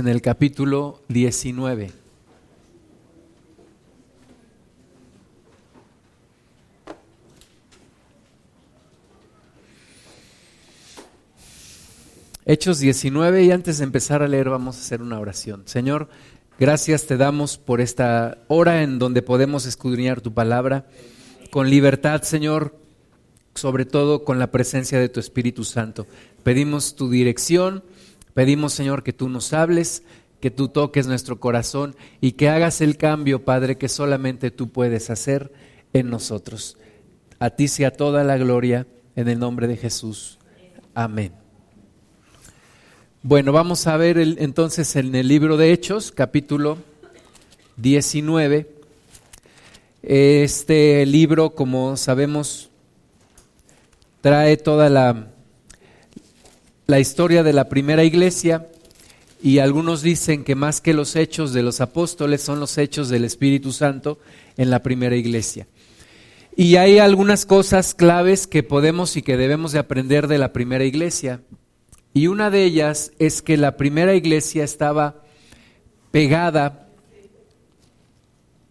en el capítulo 19. Hechos 19 y antes de empezar a leer vamos a hacer una oración. Señor, gracias te damos por esta hora en donde podemos escudriñar tu palabra con libertad, Señor, sobre todo con la presencia de tu Espíritu Santo. Pedimos tu dirección Pedimos, Señor, que tú nos hables, que tú toques nuestro corazón y que hagas el cambio, Padre, que solamente tú puedes hacer en nosotros. A ti sea toda la gloria en el nombre de Jesús. Amén. Bueno, vamos a ver entonces en el libro de Hechos, capítulo 19. Este libro, como sabemos, trae toda la la historia de la primera iglesia y algunos dicen que más que los hechos de los apóstoles son los hechos del Espíritu Santo en la primera iglesia. Y hay algunas cosas claves que podemos y que debemos de aprender de la primera iglesia. Y una de ellas es que la primera iglesia estaba pegada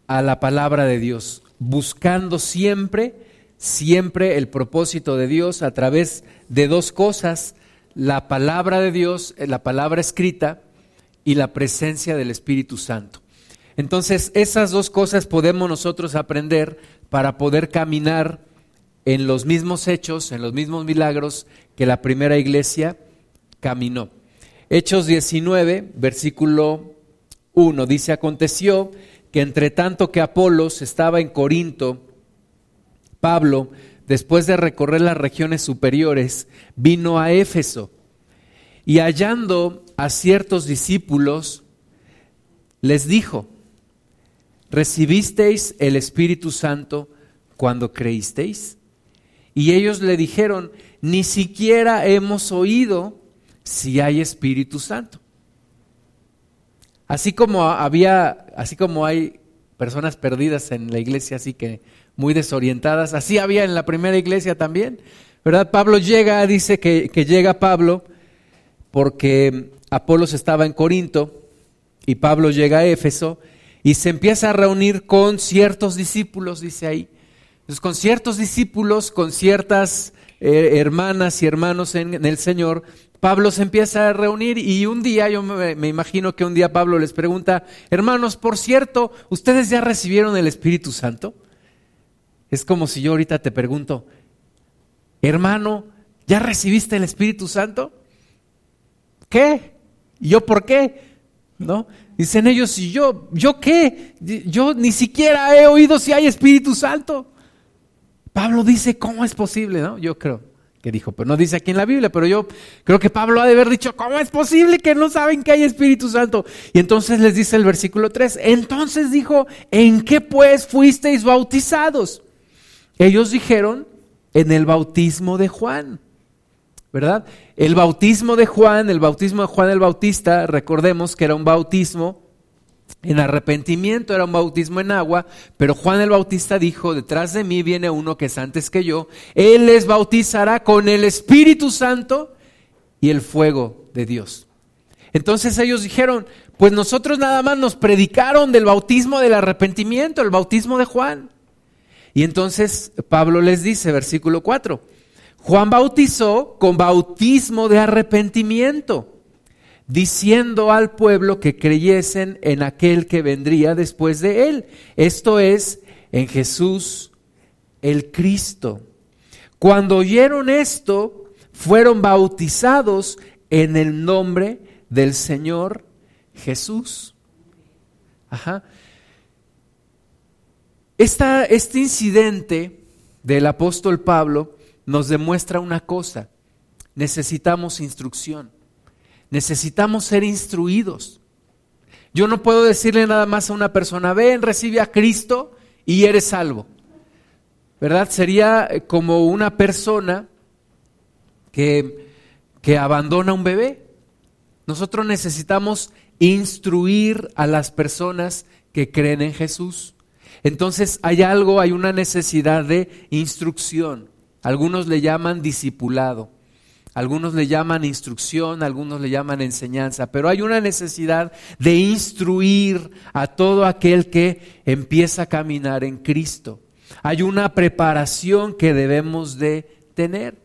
a la palabra de Dios, buscando siempre, siempre el propósito de Dios a través de dos cosas, la palabra de Dios, eh, la palabra escrita y la presencia del Espíritu Santo. Entonces, esas dos cosas podemos nosotros aprender para poder caminar en los mismos hechos, en los mismos milagros que la primera iglesia caminó. Hechos 19, versículo 1, dice, aconteció que entre tanto que Apolos estaba en Corinto, Pablo después de recorrer las regiones superiores, vino a Éfeso y hallando a ciertos discípulos, les dijo, ¿recibisteis el Espíritu Santo cuando creísteis? Y ellos le dijeron, ni siquiera hemos oído si hay Espíritu Santo. Así como había, así como hay personas perdidas en la iglesia, así que muy desorientadas. Así había en la primera iglesia también, ¿verdad? Pablo llega, dice que, que llega Pablo porque Apolos estaba en Corinto y Pablo llega a Éfeso y se empieza a reunir con ciertos discípulos, dice ahí. Con ciertos discípulos, con ciertas eh, hermanas y hermanos en, el Señor, Pablo se empieza a reunir y un día, yo me, imagino que un día Pablo les pregunta, hermanos, por cierto, ¿ustedes ya recibieron el Espíritu Santo? Es como si yo ahorita te pregunto, hermano, ¿ya recibiste el Espíritu Santo? ¿Qué? ¿Y yo por qué? ¿No? Dicen ellos, ¿y yo? ¿Yo qué? Yo ni siquiera he oído si hay Espíritu Santo. Pablo dice, ¿cómo es posible? ¿No? Yo creo que dijo, pero no dice aquí en la Biblia, pero yo creo que Pablo ha de haber dicho, ¿cómo es posible que no saben que hay Espíritu Santo? Y entonces les dice el versículo 3, entonces dijo, ¿en qué pues fuisteis bautizados? Ellos dijeron, en el bautismo de Juan, ¿verdad? El bautismo de Juan, el bautismo de Juan el Bautista, recordemos que era un bautismo en arrepentimiento, era un bautismo en agua, pero Juan el Bautista dijo, detrás de mí viene uno que es antes que yo, él les bautizará con el Espíritu Santo y el fuego de Dios. Entonces ellos dijeron, pues nosotros nada más nos predicaron del bautismo del arrepentimiento, el bautismo de Juan. Y entonces Pablo les dice, versículo 4, Juan bautizó con bautismo de arrepentimiento, diciendo al pueblo que creyesen en aquel que vendría después de él, esto es, en Jesús el Cristo. Cuando oyeron esto, fueron bautizados en el nombre del Señor Jesús. Ajá este incidente del apóstol Pablo nos demuestra una cosa. Necesitamos instrucción. Necesitamos ser instruidos. Yo no puedo decirle nada más a una persona, ven, recibe a Cristo y eres salvo. ¿Verdad? Sería como una persona que, que abandona un bebé. Nosotros necesitamos instruir a las personas que creen en Jesús. Entonces hay algo, hay una necesidad de instrucción. Algunos le llaman discipulado. algunos le llaman instrucción, algunos le llaman enseñanza, pero hay una necesidad de instruir a todo aquel que empieza a caminar en Cristo. Hay una preparación que debemos de tener.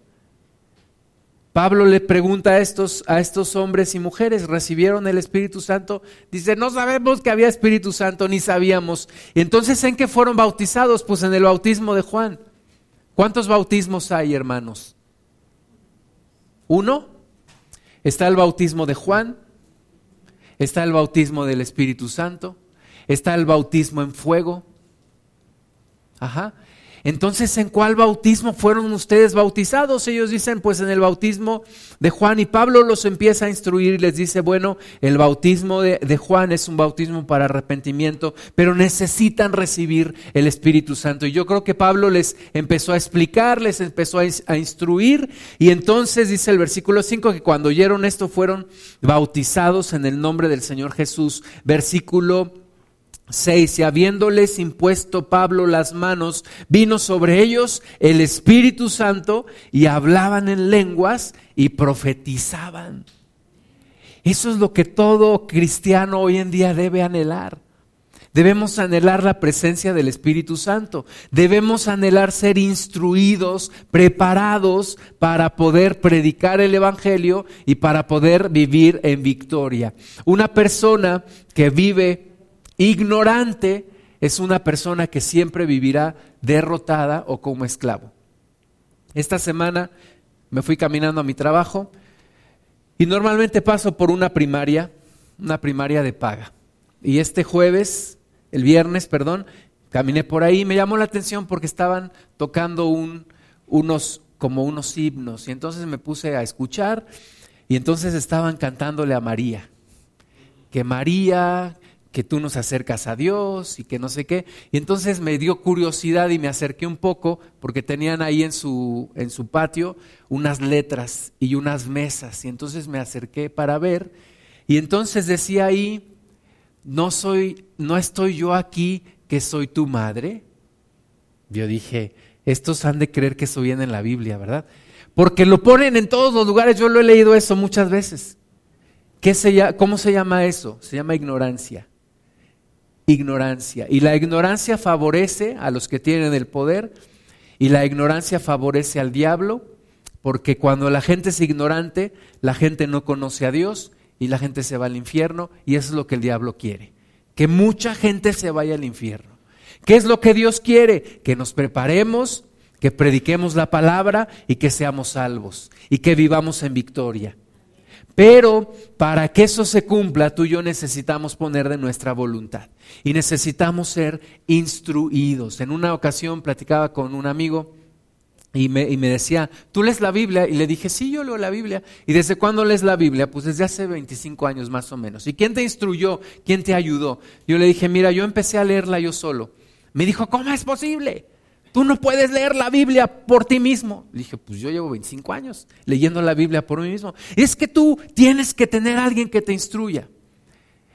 Pablo le pregunta a estos, a estos hombres y mujeres, ¿recibieron el Espíritu Santo? Dice, no sabemos que había Espíritu Santo, ni sabíamos. Entonces, ¿en qué fueron bautizados? Pues en el bautismo de Juan. ¿Cuántos bautismos hay, hermanos? Uno. Está el bautismo de Juan, está el bautismo del Espíritu Santo, está el bautismo en fuego. Ajá. Entonces, ¿en cuál bautismo fueron ustedes bautizados? Ellos dicen, pues en el bautismo de Juan y Pablo los empieza a instruir y les dice, bueno, el bautismo de, Juan es un bautismo para arrepentimiento, pero necesitan recibir el Espíritu Santo. Y yo creo que Pablo les empezó a explicar, les empezó a, instruir y entonces dice el versículo 5 que cuando oyeron esto fueron bautizados en el nombre del Señor Jesús. Versículo 6. Y habiéndoles impuesto Pablo las manos, vino sobre ellos el Espíritu Santo y hablaban en lenguas y profetizaban. Eso es lo que todo cristiano hoy en día debe anhelar. Debemos anhelar la presencia del Espíritu Santo. Debemos anhelar ser instruidos, preparados para poder predicar el Evangelio y para poder vivir en victoria. Una persona que vive Ignorante es una persona que siempre vivirá derrotada o como esclavo. Esta semana me fui caminando a mi trabajo y normalmente paso por una primaria, una primaria de paga. Y este jueves, el viernes, perdón, caminé por ahí y me llamó la atención porque estaban tocando un, unos, como unos himnos. Y entonces me puse a escuchar y entonces estaban cantándole a María. Que María, que tú nos acercas a Dios y que no sé qué. Y entonces me dio curiosidad y me acerqué un poco porque tenían ahí en su, en su patio unas letras y unas mesas. Y entonces me acerqué para ver. Y entonces decía ahí, no soy, no estoy yo aquí que soy tu madre. Yo dije, estos han de creer que eso viene en la Biblia, ¿verdad? Porque lo ponen en todos los lugares, yo lo he leído eso muchas veces. ¿Qué se, ¿Cómo se llama eso? Se llama ignorancia ignorancia. Y la ignorancia favorece a los que tienen el poder y la ignorancia favorece al diablo, porque cuando la gente es ignorante, la gente no conoce a Dios y la gente se va al infierno y eso es lo que el diablo quiere, que mucha gente se vaya al infierno. ¿Qué es lo que Dios quiere? Que nos preparemos, que prediquemos la palabra y que seamos salvos y que vivamos en victoria. Pero para que eso se cumpla, tú y yo necesitamos poner de nuestra voluntad y necesitamos ser instruidos. En una ocasión platicaba con un amigo y me, decía, ¿tú lees la Biblia? Y le dije, sí, yo leo la Biblia. ¿Y desde cuándo lees la Biblia? Pues desde hace 25 años más o menos. ¿Y quién te instruyó? ¿Quién te ayudó? Yo le dije, mira, yo empecé a leerla yo solo. Me dijo, ¿cómo es posible? Tú no puedes leer la Biblia por ti mismo. Le dije, pues yo llevo 25 años leyendo la Biblia por mí mismo. Es que tú tienes que tener a alguien que te instruya.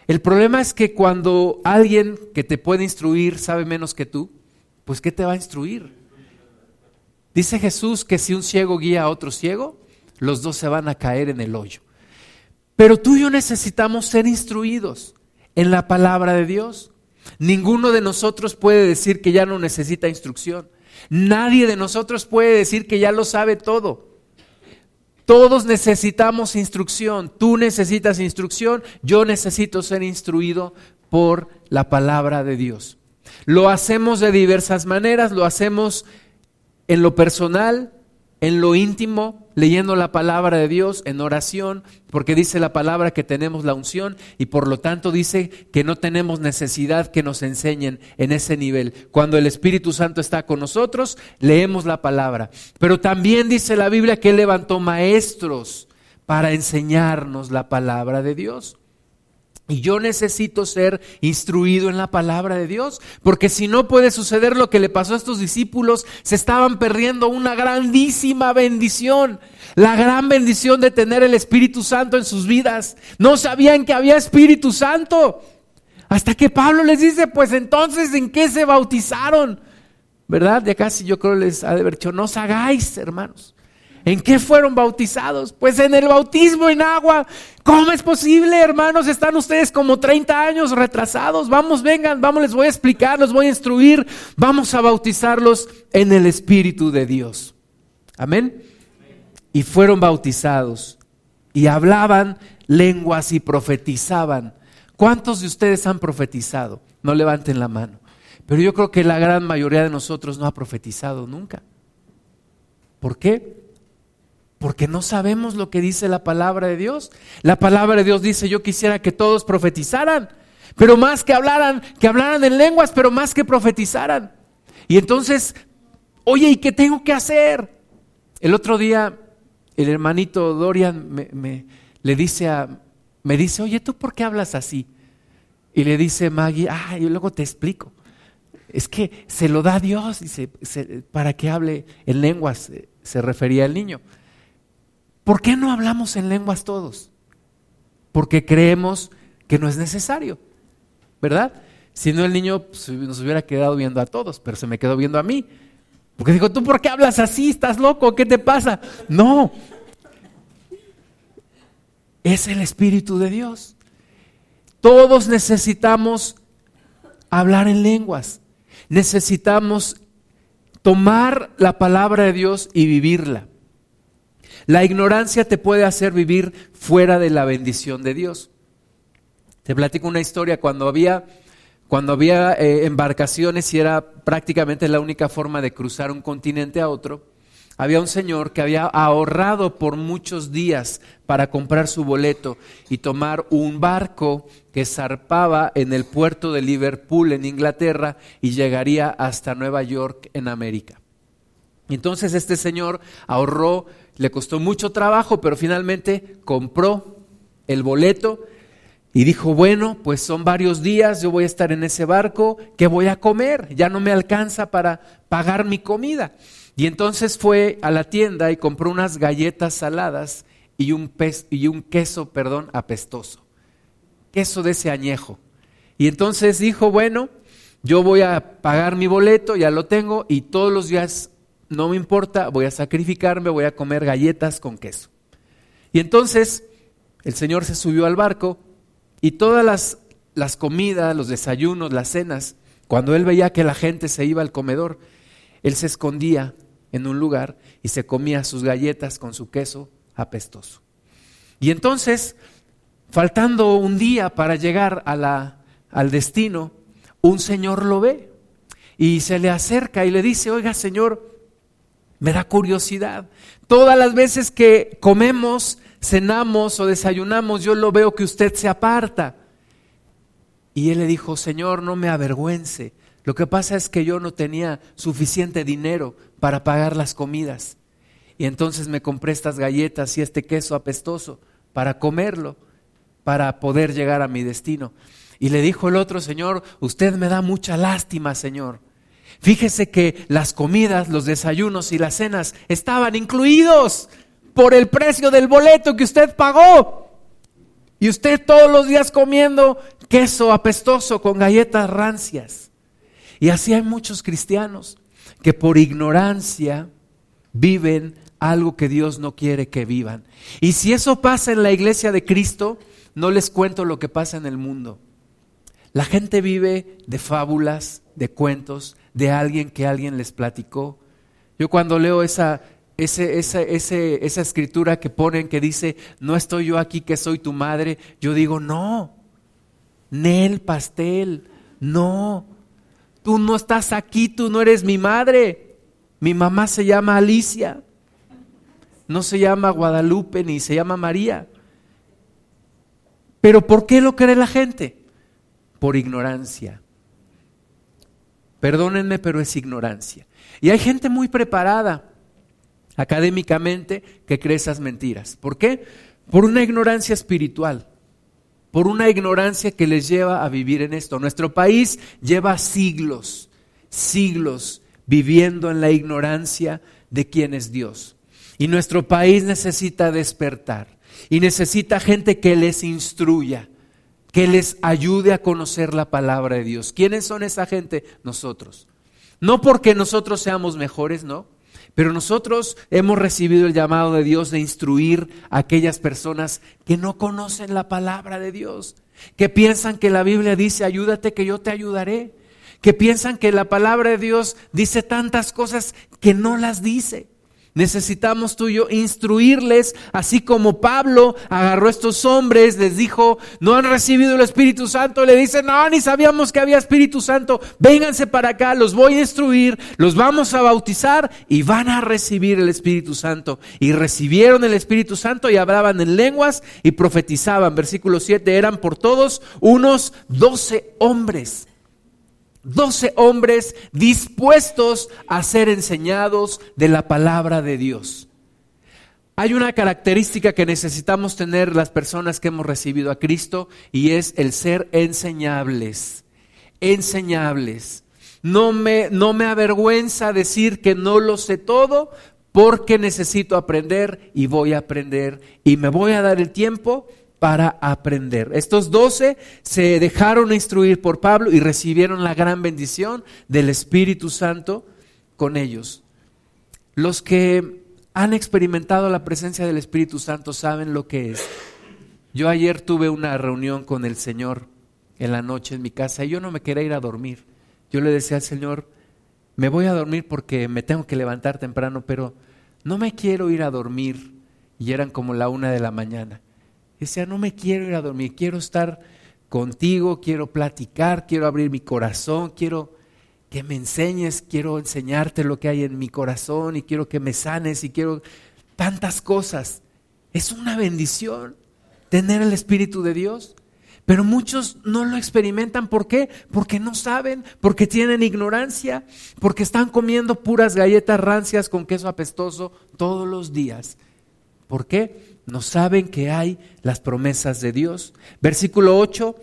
El problema es que cuando alguien que te puede instruir sabe menos que tú, pues ¿qué te va a instruir? Dice Jesús que si un ciego guía a otro ciego, los dos se van a caer en el hoyo. Pero tú y yo necesitamos ser instruidos en la palabra de Dios. Ninguno de nosotros puede decir que ya no necesita instrucción. Nadie de nosotros puede decir que ya lo sabe todo. Todos necesitamos instrucción. Tú necesitas instrucción. Yo necesito ser instruido por la palabra de Dios. Lo hacemos de diversas maneras. Lo hacemos en lo personal, en lo íntimo, leyendo la palabra de Dios, en oración, porque dice la palabra que tenemos la unción y por lo tanto dice que no tenemos necesidad que nos enseñen en ese nivel. Cuando el Espíritu Santo está con nosotros, leemos la palabra. Pero también dice la Biblia que Él levantó maestros para enseñarnos la palabra de Dios. Y yo necesito ser instruido en la palabra de Dios, porque si no puede suceder lo que le pasó a estos discípulos, se estaban perdiendo una grandísima bendición, la gran bendición de tener el Espíritu Santo en sus vidas. No sabían que había Espíritu Santo. Hasta que Pablo les dice, pues entonces, ¿en qué se bautizaron? ¿Verdad? Ya casi yo creo les ha de haber dicho, no os hagáis, hermanos. ¿En qué fueron bautizados? Pues en el bautismo en agua. ¿Cómo es posible, hermanos? Están ustedes como 30 años retrasados. Vamos, vengan, vamos, les voy a explicar, los voy a instruir. Vamos a bautizarlos en el Espíritu de Dios. Amén. Y fueron bautizados y hablaban lenguas y profetizaban. ¿Cuántos de ustedes han profetizado? No levanten la mano. Pero yo creo que la gran mayoría de nosotros no ha profetizado nunca. ¿Por qué? Porque no sabemos lo que dice la palabra de Dios. La palabra de Dios dice, yo quisiera que todos profetizaran, pero más que hablaran, que hablaran en lenguas, pero más que profetizaran. Y entonces, oye, ¿y qué tengo que hacer? El otro día, el hermanito Dorian me, le dice a, me dice, oye, ¿tú por qué hablas así? Y le dice Maggie, ah, yo luego te explico. Es que se lo da Dios dice, para que hable en lenguas, se refería al niño. ¿Por qué no hablamos en lenguas todos? Porque creemos que no es necesario, ¿verdad? Si no, el niño pues, nos hubiera quedado viendo a todos, pero se me quedó viendo a mí. Porque dijo, ¿tú por qué hablas así? ¿Estás loco? ¿Qué te pasa? No. Es el Espíritu de Dios. Todos necesitamos hablar en lenguas. Necesitamos tomar la palabra de Dios y vivirla. La ignorancia te puede hacer vivir fuera de la bendición de Dios. Te platico una historia cuando había, cuando había eh, embarcaciones y era prácticamente la única forma de cruzar un continente a otro. Había un señor que había ahorrado por muchos días para comprar su boleto y tomar un barco que zarpaba en el puerto de Liverpool en Inglaterra y llegaría hasta Nueva York en América. Entonces este señor ahorró le costó mucho trabajo, pero finalmente compró el boleto y dijo, bueno, pues son varios días, yo voy a estar en ese barco, ¿qué voy a comer? Ya no me alcanza para pagar mi comida. Y entonces fue a la tienda y compró unas galletas saladas y un, y un queso, perdón, apestoso. Queso de ese añejo. Y entonces dijo, bueno, yo voy a pagar mi boleto, ya lo tengo, y todos los días no me importa, voy a sacrificarme, voy a comer galletas con queso. Y entonces el Señor se subió al barco y todas las, las comidas, los desayunos, las cenas, cuando él veía que la gente se iba al comedor, él se escondía en un lugar y se comía sus galletas con su queso apestoso. Y entonces, faltando un día para llegar al destino, un señor lo ve y se le acerca y le dice, oiga señor, me da curiosidad. Todas las veces que comemos, cenamos o desayunamos, yo lo veo que usted se aparta. Y él le dijo, Señor, no me avergüence. Lo que pasa es que yo no tenía suficiente dinero para pagar las comidas. Y entonces me compré estas galletas y este queso apestoso para comerlo, para poder llegar a mi destino. Y le dijo el otro, Señor, usted me da mucha lástima, Señor. Fíjese que las comidas, los desayunos y las cenas estaban incluidos por el precio del boleto que usted pagó. Y usted todos los días comiendo queso apestoso con galletas rancias. Y así hay muchos cristianos que por ignorancia viven algo que Dios no quiere que vivan. Y si eso pasa en la iglesia de Cristo, no les cuento lo que pasa en el mundo. La gente vive de fábulas, de cuentos, de alguien que alguien les platicó. Yo cuando leo esa, esa, esa escritura que ponen que dice, no estoy yo aquí que soy tu madre, yo digo, no, Nel Pastel, no, tú no estás aquí, tú no eres mi madre. Mi mamá se llama Alicia, no se llama Guadalupe ni se llama María. Pero ¿por qué lo cree la gente? Por ignorancia. Perdónenme, pero es ignorancia. Y hay gente muy preparada académicamente que cree esas mentiras. ¿Por qué? Por una ignorancia espiritual, por una ignorancia que les lleva a vivir en esto. Nuestro país lleva siglos, siglos viviendo en la ignorancia de quién es Dios. Y nuestro país necesita despertar y necesita gente que les instruya que les ayude a conocer la palabra de Dios. ¿Quiénes son esa gente? Nosotros. No porque nosotros seamos mejores, no, Pero nosotros hemos recibido el llamado de Dios de instruir a aquellas personas que no conocen la palabra de Dios, que piensan que la Biblia dice, ayúdate que yo te ayudaré, que piensan que la palabra de Dios dice tantas cosas que no las dice. Necesitamos tú instruirles, así como Pablo agarró a estos hombres, les dijo, no han recibido el Espíritu Santo, le dice, no, ni sabíamos que había Espíritu Santo, vénganse para acá, los voy a instruir, los vamos a bautizar y van a recibir el Espíritu Santo. Y recibieron el Espíritu Santo y hablaban en lenguas y profetizaban. Versículo 7, eran por todos unos doce hombres. Doce hombres dispuestos a ser enseñados de la palabra de Dios. Hay una característica que necesitamos tener las personas que hemos recibido a Cristo y es el ser enseñables. Enseñables. No me, no me avergüenza decir que no lo sé todo porque necesito aprender y voy a aprender y me voy a dar el tiempo para aprender. Estos doce se dejaron instruir por Pablo y recibieron la gran bendición del Espíritu Santo con ellos. Los que han experimentado la presencia del Espíritu Santo saben lo que es. Yo ayer tuve una reunión con el Señor en la noche en mi casa y yo no me quería ir a dormir. Yo le decía al Señor, me voy a dormir porque me tengo que levantar temprano, pero no me quiero ir a dormir. Y eran como la una de la mañana. Decía, no me quiero ir a dormir, quiero estar contigo, quiero platicar, quiero abrir mi corazón, quiero que me enseñes, quiero enseñarte lo que hay en mi corazón y quiero que me sanes y quiero tantas cosas. Es una bendición tener el Espíritu de Dios. Pero muchos no lo experimentan. ¿Por qué? Porque no saben, porque tienen ignorancia, porque están comiendo puras galletas rancias con queso apestoso todos los días. ¿Por qué? No saben que hay las promesas de Dios. Versículo 8,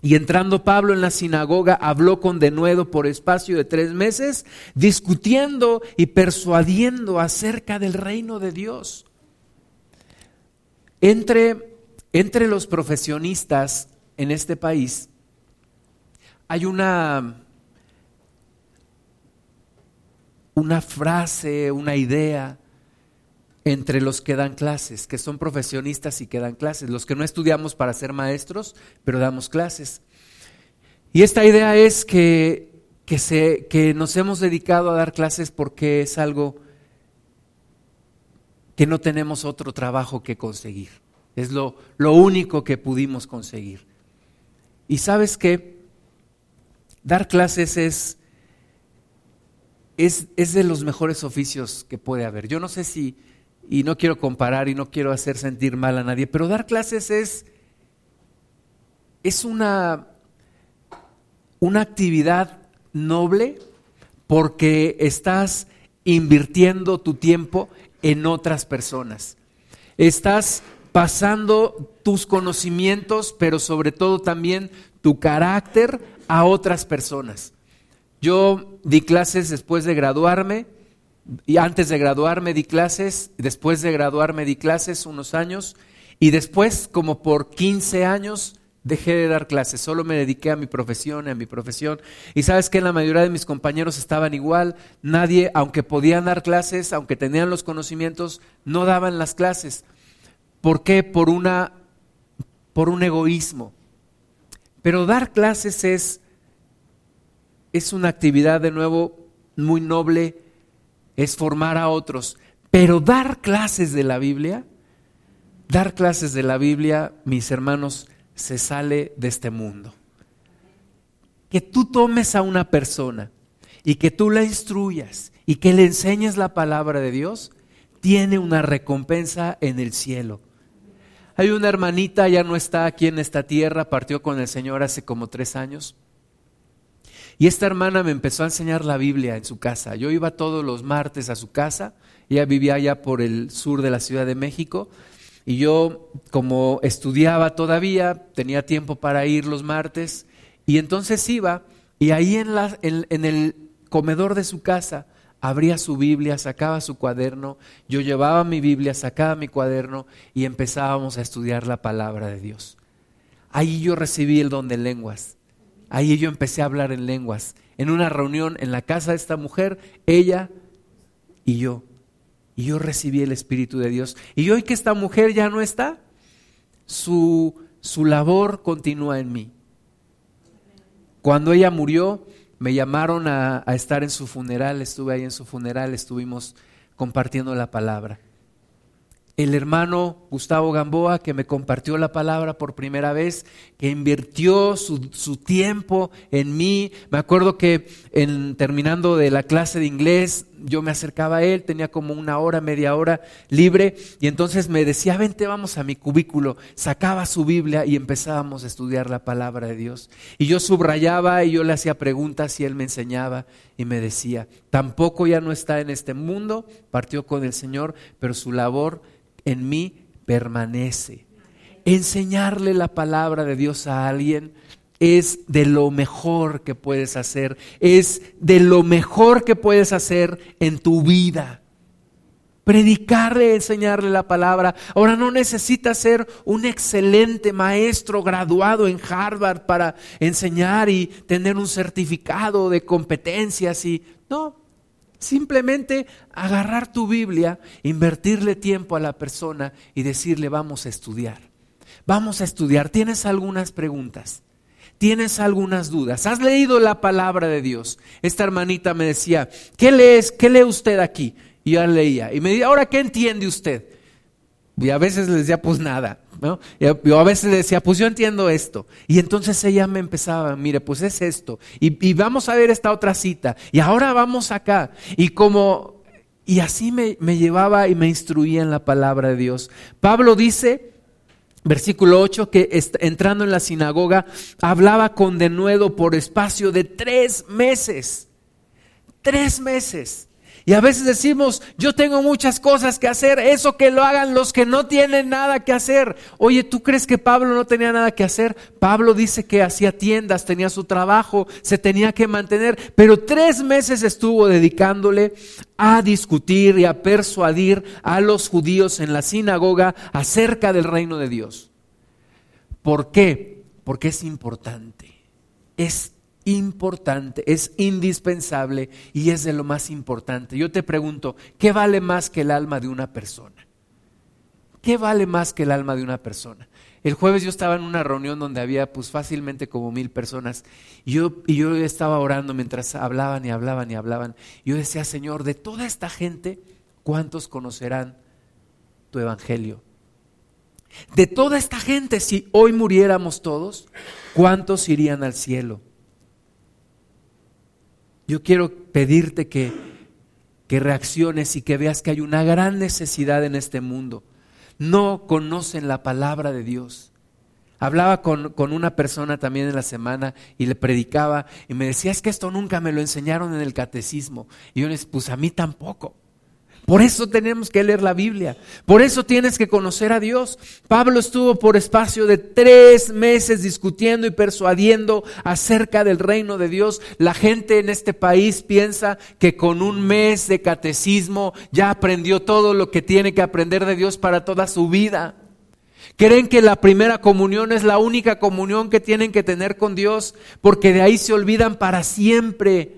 y entrando Pablo en la sinagoga, habló con denuedo por espacio de tres meses, discutiendo y persuadiendo acerca del reino de Dios. Entre, entre los profesionistas en este país hay una, una frase, una idea entre los que dan clases, que son profesionistas y que dan clases, los que no estudiamos para ser maestros, pero damos clases. Y esta idea es que, que, se, que nos hemos dedicado a dar clases porque es algo que no tenemos otro trabajo que conseguir. Es lo, lo único que pudimos conseguir. Y sabes que dar clases es, es, es de los mejores oficios que puede haber. Yo no sé si y no quiero comparar y no quiero hacer sentir mal a nadie, pero dar clases es, es una, una actividad noble porque estás invirtiendo tu tiempo en otras personas. Estás pasando tus conocimientos, pero sobre todo también tu carácter a otras personas. Yo di clases después de graduarme y antes de graduarme di clases, después de graduarme di clases unos años y después como por 15 años dejé de dar clases, solo me dediqué a mi profesión, a mi profesión. Y sabes que la mayoría de mis compañeros estaban igual, nadie, aunque podían dar clases, aunque tenían los conocimientos, no daban las clases. ¿Por qué? Por una por un egoísmo. Pero dar clases es es una actividad de nuevo muy noble es formar a otros. Pero dar clases de la Biblia, dar clases de la Biblia, mis hermanos, se sale de este mundo. Que tú tomes a una persona y que tú la instruyas y que le enseñes la palabra de Dios, tiene una recompensa en el cielo. Hay una hermanita, ya no está aquí en esta tierra, partió con el Señor hace como tres años. Y esta hermana me empezó a enseñar la Biblia en su casa. Yo iba todos los martes a su casa, ella vivía allá por el sur de la Ciudad de México, y yo como estudiaba todavía, tenía tiempo para ir los martes, y entonces iba, y ahí en, el comedor de su casa, abría su Biblia, sacaba su cuaderno, yo llevaba mi Biblia, sacaba mi cuaderno y empezábamos a estudiar la palabra de Dios. Ahí yo recibí el don de lenguas. Ahí yo empecé a hablar en lenguas. En una reunión en la casa de esta mujer, ella y yo. Y yo recibí el Espíritu de Dios. Y hoy que esta mujer ya no está, su, su labor continúa en mí. Cuando ella murió, me llamaron a, a, estar en su funeral, estuve ahí en su funeral, estuvimos compartiendo la palabra el hermano Gustavo Gamboa, que me compartió la palabra por primera vez, que invirtió su, tiempo en mí. Me acuerdo que en, terminando de la clase de inglés, yo me acercaba a él, tenía como una hora, media hora libre, y entonces me decía, vente, vamos a mi cubículo. Sacaba su Biblia y empezábamos a estudiar la palabra de Dios. Y yo subrayaba y yo le hacía preguntas y él me enseñaba y me decía, tampoco ya no está en este mundo, partió con el Señor, pero su labor en mí permanece. Enseñarle la palabra de Dios a alguien es de lo mejor que puedes hacer, es de lo mejor que puedes hacer en tu vida. Predicarle, enseñarle la palabra. Ahora no necesitas ser un excelente maestro graduado en Harvard para enseñar y tener un certificado de competencias y no, Simplemente agarrar tu Biblia, invertirle tiempo a la persona y decirle vamos a estudiar. Vamos a estudiar. ¿Tienes algunas preguntas? ¿Tienes algunas dudas? ¿Has leído la palabra de Dios? Esta hermanita me decía, ¿qué lees? ¿Qué lee usted aquí? Y yo leía. Y me decía, ¿ahora qué entiende usted? Y a veces le decía, pues nada. ¿no? Yo a veces le decía, pues yo entiendo esto. Y entonces ella me empezaba, mire, pues es esto. Y, vamos a ver esta otra cita. Y ahora vamos acá. Y como, y así me, me llevaba y me instruía en la palabra de Dios. Pablo dice, versículo 8, que entrando en la sinagoga, hablaba con denuedo por espacio de tres meses. Tres meses. Y a veces decimos, yo tengo muchas cosas que hacer, eso que lo hagan los que no tienen nada que hacer. Oye, ¿tú crees que Pablo no tenía nada que hacer? Pablo dice que hacía tiendas, tenía su trabajo, se tenía que mantener, pero tres meses estuvo dedicándole a discutir y a persuadir a los judíos en la sinagoga acerca del reino de Dios. ¿Por qué? Porque es importante. Es importante, es indispensable y es de lo más importante. Yo te pregunto, ¿qué vale más que el alma de una persona? ¿Qué vale más que el alma de una persona? El jueves yo estaba en una reunión donde había pues fácilmente como mil personas y yo, y yo estaba orando mientras hablaban y hablaban y hablaban. yo decía, Señor, de toda esta gente, ¿cuántos conocerán tu evangelio? De toda esta gente, si hoy muriéramos todos, ¿cuántos irían al cielo? Yo quiero pedirte que, que reacciones y que veas que hay una gran necesidad en este mundo. No conocen la palabra de Dios. Hablaba con, con, una persona también en la semana y le predicaba y me decía, es que esto nunca me lo enseñaron en el catecismo. Y yo le dije, pues a mí tampoco. Por eso tenemos que leer la Biblia. Por eso tienes que conocer a Dios. Pablo estuvo por espacio de tres meses discutiendo y persuadiendo acerca del reino de Dios. La gente en este país piensa que con un mes de catecismo ya aprendió todo lo que tiene que aprender de Dios para toda su vida. Creen que la primera comunión es la única comunión que tienen que tener con Dios porque de ahí se olvidan para siempre.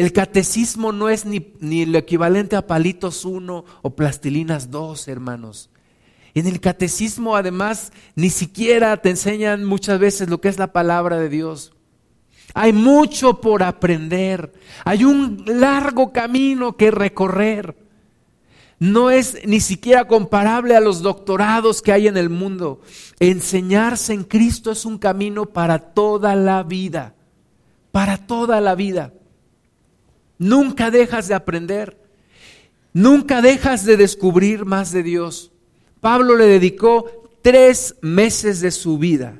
El catecismo no es ni, ni lo equivalente a palitos uno o plastilinas dos, hermanos. En el catecismo además ni siquiera te enseñan muchas veces lo que es la palabra de Dios. Hay mucho por aprender. Hay un largo camino que recorrer. No es ni siquiera comparable a los doctorados que hay en el mundo. Enseñarse en Cristo es un camino para toda la vida. Para toda la vida. Nunca dejas de aprender. Nunca dejas de descubrir más de Dios. Pablo le dedicó tres meses de su vida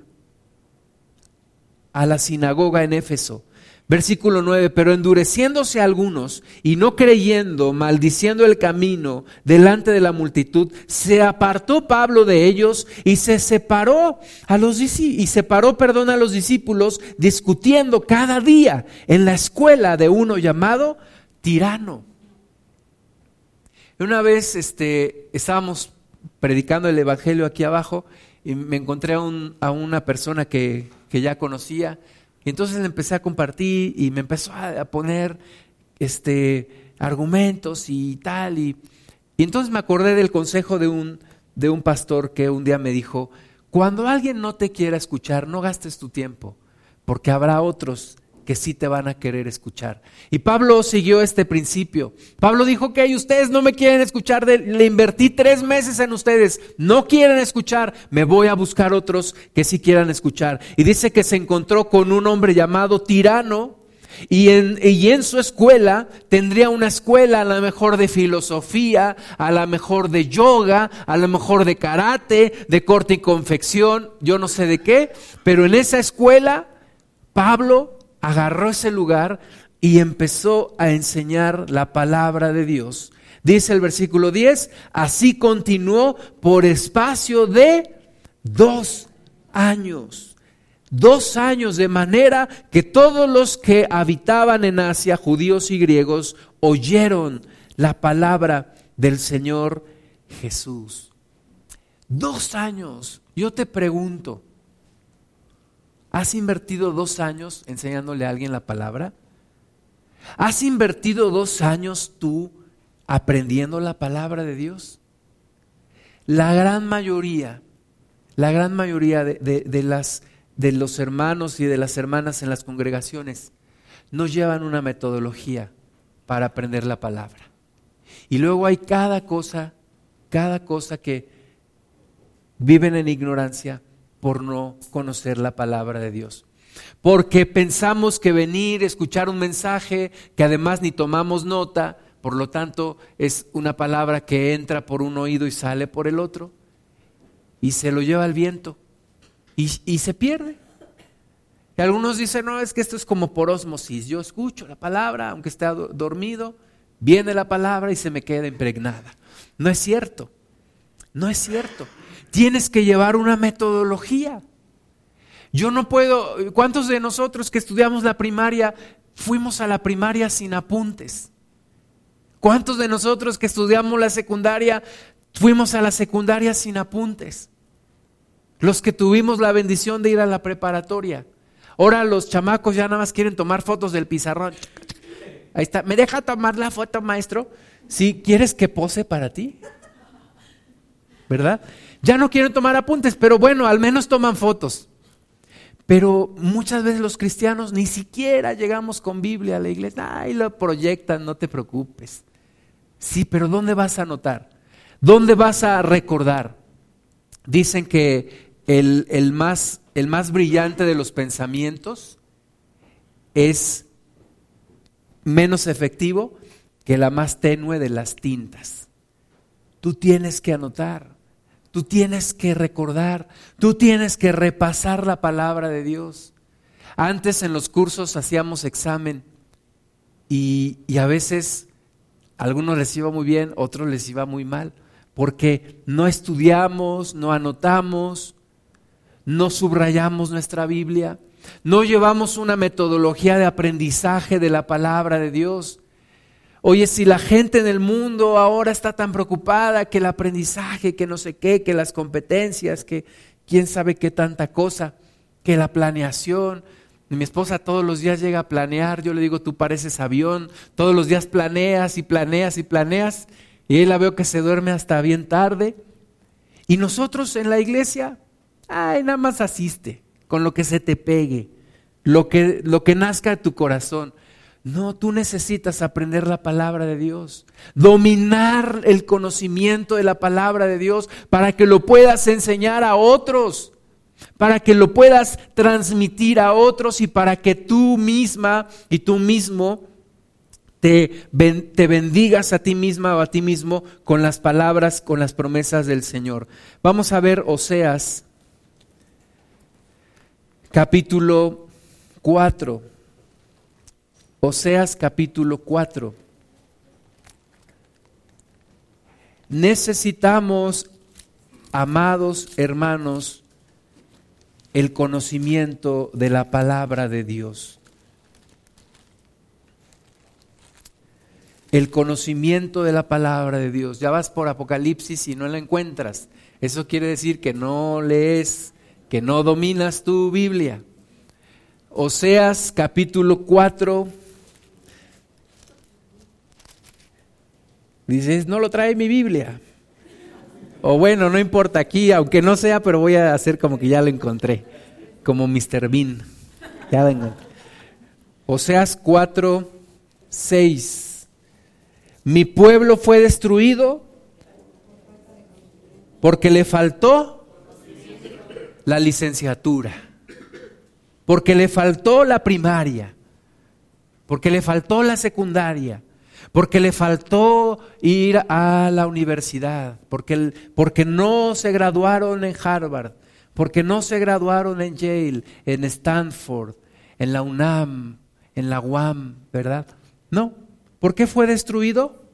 a la sinagoga en Éfeso. Versículo 9, pero endureciéndose algunos y no creyendo, maldiciendo el camino delante de la multitud, se apartó Pablo de ellos y se separó a los y separó, perdón, a los discípulos discutiendo cada día en la escuela de uno llamado tirano. Una vez este, estábamos predicando el evangelio aquí abajo y me encontré a, a una persona que, que ya conocía y entonces le empecé a compartir y me empezó a, poner este, argumentos y tal. Y, y entonces me acordé del consejo de un, de un pastor que un día me dijo, cuando alguien no te quiera escuchar, no gastes tu tiempo, porque habrá otros que sí te van a querer escuchar. Y Pablo siguió este principio. Pablo dijo que ustedes no me quieren escuchar, le invertí tres meses en ustedes, no quieren escuchar, me voy a buscar otros que sí quieran escuchar. Y dice que se encontró con un hombre llamado tirano, y en, y en, su escuela tendría una escuela a lo mejor de filosofía, a lo mejor de yoga, a lo mejor de karate, de corte y confección, yo no sé de qué, pero en esa escuela Pablo agarró ese lugar y empezó a enseñar la palabra de Dios. Dice el versículo 10, así continuó por espacio de dos años. Dos años de manera que todos los que habitaban en Asia, judíos y griegos, oyeron la palabra del Señor Jesús. Dos años. Yo te pregunto, ¿Has invertido dos años enseñándole a alguien la palabra? ¿Has invertido dos años tú aprendiendo la palabra de Dios? La gran mayoría, la gran mayoría de, las, de los hermanos y de las hermanas en las congregaciones no llevan una metodología para aprender la palabra. Y luego hay cada cosa, cada cosa que viven en ignorancia por no conocer la palabra de Dios. Porque pensamos que venir, escuchar un mensaje que además ni tomamos nota, por lo tanto es una palabra que entra por un oído y sale por el otro, y se lo lleva el viento y, se pierde. Y algunos dicen, no, es que esto es como por osmosis. Yo escucho la palabra, aunque esté dormido, viene la palabra y se me queda impregnada. No es cierto, no es cierto tienes que llevar una metodología. Yo no puedo, ¿cuántos de nosotros que estudiamos la primaria fuimos a la primaria sin apuntes? ¿Cuántos de nosotros que estudiamos la secundaria fuimos a la secundaria sin apuntes? Los que tuvimos la bendición de ir a la preparatoria. Ahora los chamacos ya nada más quieren tomar fotos del pizarrón. Ahí está. ¿Me deja tomar la foto, maestro? Si quieres que pose para ti. ¿Verdad? Ya no quieren tomar apuntes, pero bueno, al menos toman fotos. Pero muchas veces los cristianos ni siquiera llegamos con Biblia a la iglesia. Ay, lo proyectan, no te preocupes. Sí, pero ¿dónde vas a anotar? ¿Dónde vas a recordar? Dicen que el, el, más, el más brillante de los pensamientos es menos efectivo que la más tenue de las tintas. Tú tienes que anotar. Tú tienes que recordar, tú tienes que repasar la palabra de Dios. Antes en los cursos hacíamos examen y, a veces a algunos les iba muy bien, otros les iba muy mal, porque no estudiamos, no anotamos, no subrayamos nuestra Biblia, no llevamos una metodología de aprendizaje de la palabra de Dios. Oye, si la gente en el mundo ahora está tan preocupada que el aprendizaje, que no sé qué, que las competencias, que quién sabe qué tanta cosa, que la planeación. Mi esposa todos los días llega a planear, yo le digo, tú pareces avión, todos los días planeas y planeas y planeas, y ahí la veo que se duerme hasta bien tarde. Y nosotros en la iglesia, ay, nada más asiste, con lo que se te pegue, lo que, lo que nazca de tu corazón. No, tú necesitas aprender la palabra de Dios, dominar el conocimiento de la palabra de Dios para que lo puedas enseñar a otros, para que lo puedas transmitir a otros y para que tú misma y tú mismo te, bendigas a ti misma o a ti mismo con las palabras, con las promesas del Señor. Vamos a ver Oseas capítulo 4. Oseas capítulo 4. Necesitamos, amados hermanos, el conocimiento de la palabra de Dios. El conocimiento de la palabra de Dios. Ya vas por Apocalipsis y no la encuentras. Eso quiere decir que no lees, que no dominas tu Biblia. Oseas capítulo 4 Dices, no lo trae mi Biblia. O bueno, no importa aquí, aunque no sea, pero voy a hacer como que ya lo encontré. Como Mr. Bean. Ya lo encontré. Oseas 4, 6. Mi pueblo fue destruido porque le faltó la licenciatura, porque le faltó la primaria, porque le faltó la secundaria, porque le faltó ir a la universidad, porque, porque no se graduaron en Harvard, porque no se graduaron en Yale, en Stanford, en la UNAM, en la UAM, ¿verdad? No. ¿Por qué fue destruido?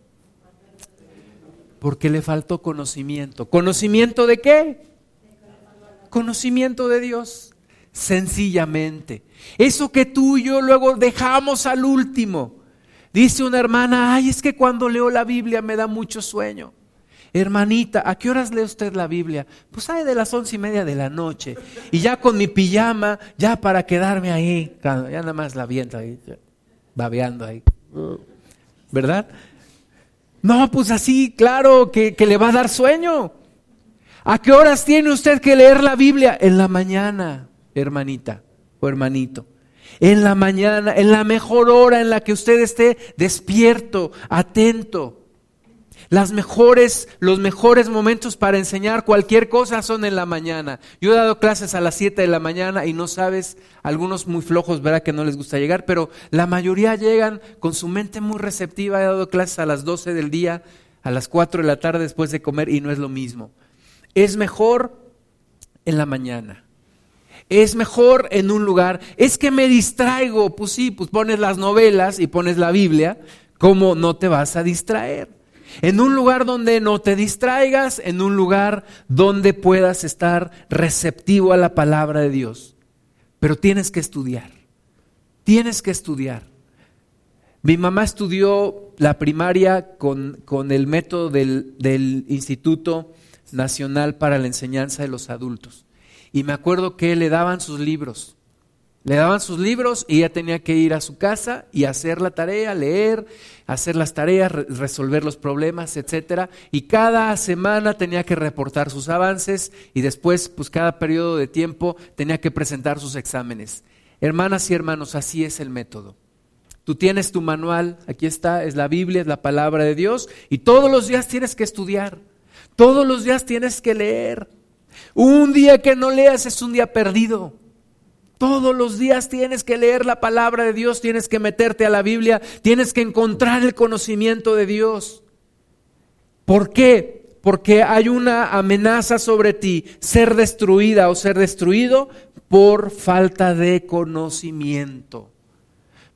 Porque le faltó conocimiento. ¿Conocimiento de qué? Conocimiento de Dios. Sencillamente. Eso que tú y yo luego dejamos al último. Dice una hermana, ay, es que cuando leo la Biblia me da mucho sueño. Hermanita, ¿a qué horas lee usted la Biblia? Pues hay de las once y media de la noche. Y ya con mi pijama, ya para quedarme ahí, ya nada más la viento ahí, babeando ahí. ¿Verdad? No, pues así, claro, que, que le va a dar sueño. ¿A qué horas tiene usted que leer la Biblia? En la mañana, hermanita o hermanito. En la mañana, en la mejor hora en la que usted esté despierto, atento. Las mejores, los mejores momentos para enseñar cualquier cosa son en la mañana. Yo he dado clases a las 7 de la mañana y no sabes, algunos muy flojos, verá que no les gusta llegar, pero la mayoría llegan con su mente muy receptiva. He dado clases a las 12 del día, a las 4 de la tarde después de comer y no es lo mismo. Es mejor en la mañana. Es mejor en un lugar. Es que me distraigo. Pues sí, pues pones las novelas y pones la Biblia. ¿Cómo no te vas a distraer? En un lugar donde no te distraigas, en un lugar donde puedas estar receptivo a la palabra de Dios. Pero tienes que estudiar, tienes que estudiar. Mi mamá estudió la primaria con, con el método del, del Instituto Nacional para la Enseñanza de los Adultos. Y me acuerdo que le daban sus libros le daban sus libros y ella tenía que ir a su casa y hacer la tarea, leer, hacer las tareas, resolver los problemas, etcétera. Y cada semana tenía que reportar sus avances y después, pues cada periodo de tiempo tenía que presentar sus exámenes. Hermanas y hermanos, así es el método. Tú tienes tu manual, aquí está, es la Biblia, es la palabra de Dios, y todos los días tienes que estudiar, todos los días tienes que leer. Un día que no leas es un día perdido. Todos los días tienes que leer la palabra de Dios, tienes que meterte a la Biblia, tienes que encontrar el conocimiento de Dios. ¿Por qué? Porque hay una amenaza sobre ti, ser destruida o ser destruido por falta de conocimiento.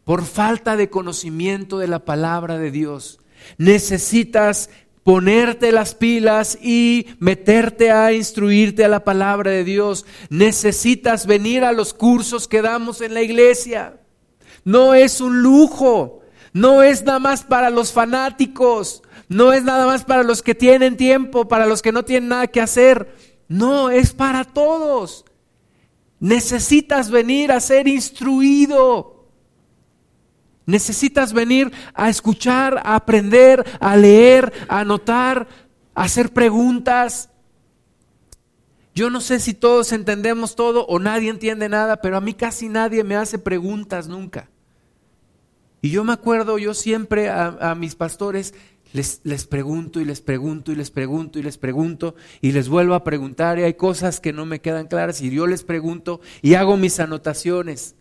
Por falta de conocimiento de la palabra de Dios. Necesitas ponerte las pilas y meterte a instruirte a la palabra de Dios. Necesitas venir a los cursos que damos en la iglesia. No es un lujo, no es nada más para los fanáticos, no es nada más para los que tienen tiempo, para los que no tienen nada que hacer. No, es para todos. Necesitas venir a ser instruido. Necesitas venir a escuchar, a aprender, a leer, a anotar, a hacer preguntas. Yo no sé si todos entendemos todo o nadie entiende nada, pero a mí casi nadie me hace preguntas nunca. Y yo me acuerdo, yo siempre a, mis pastores les, les, pregunto y les pregunto y les pregunto y les pregunto y les vuelvo a preguntar y hay cosas que no me quedan claras y yo les pregunto y hago mis anotaciones.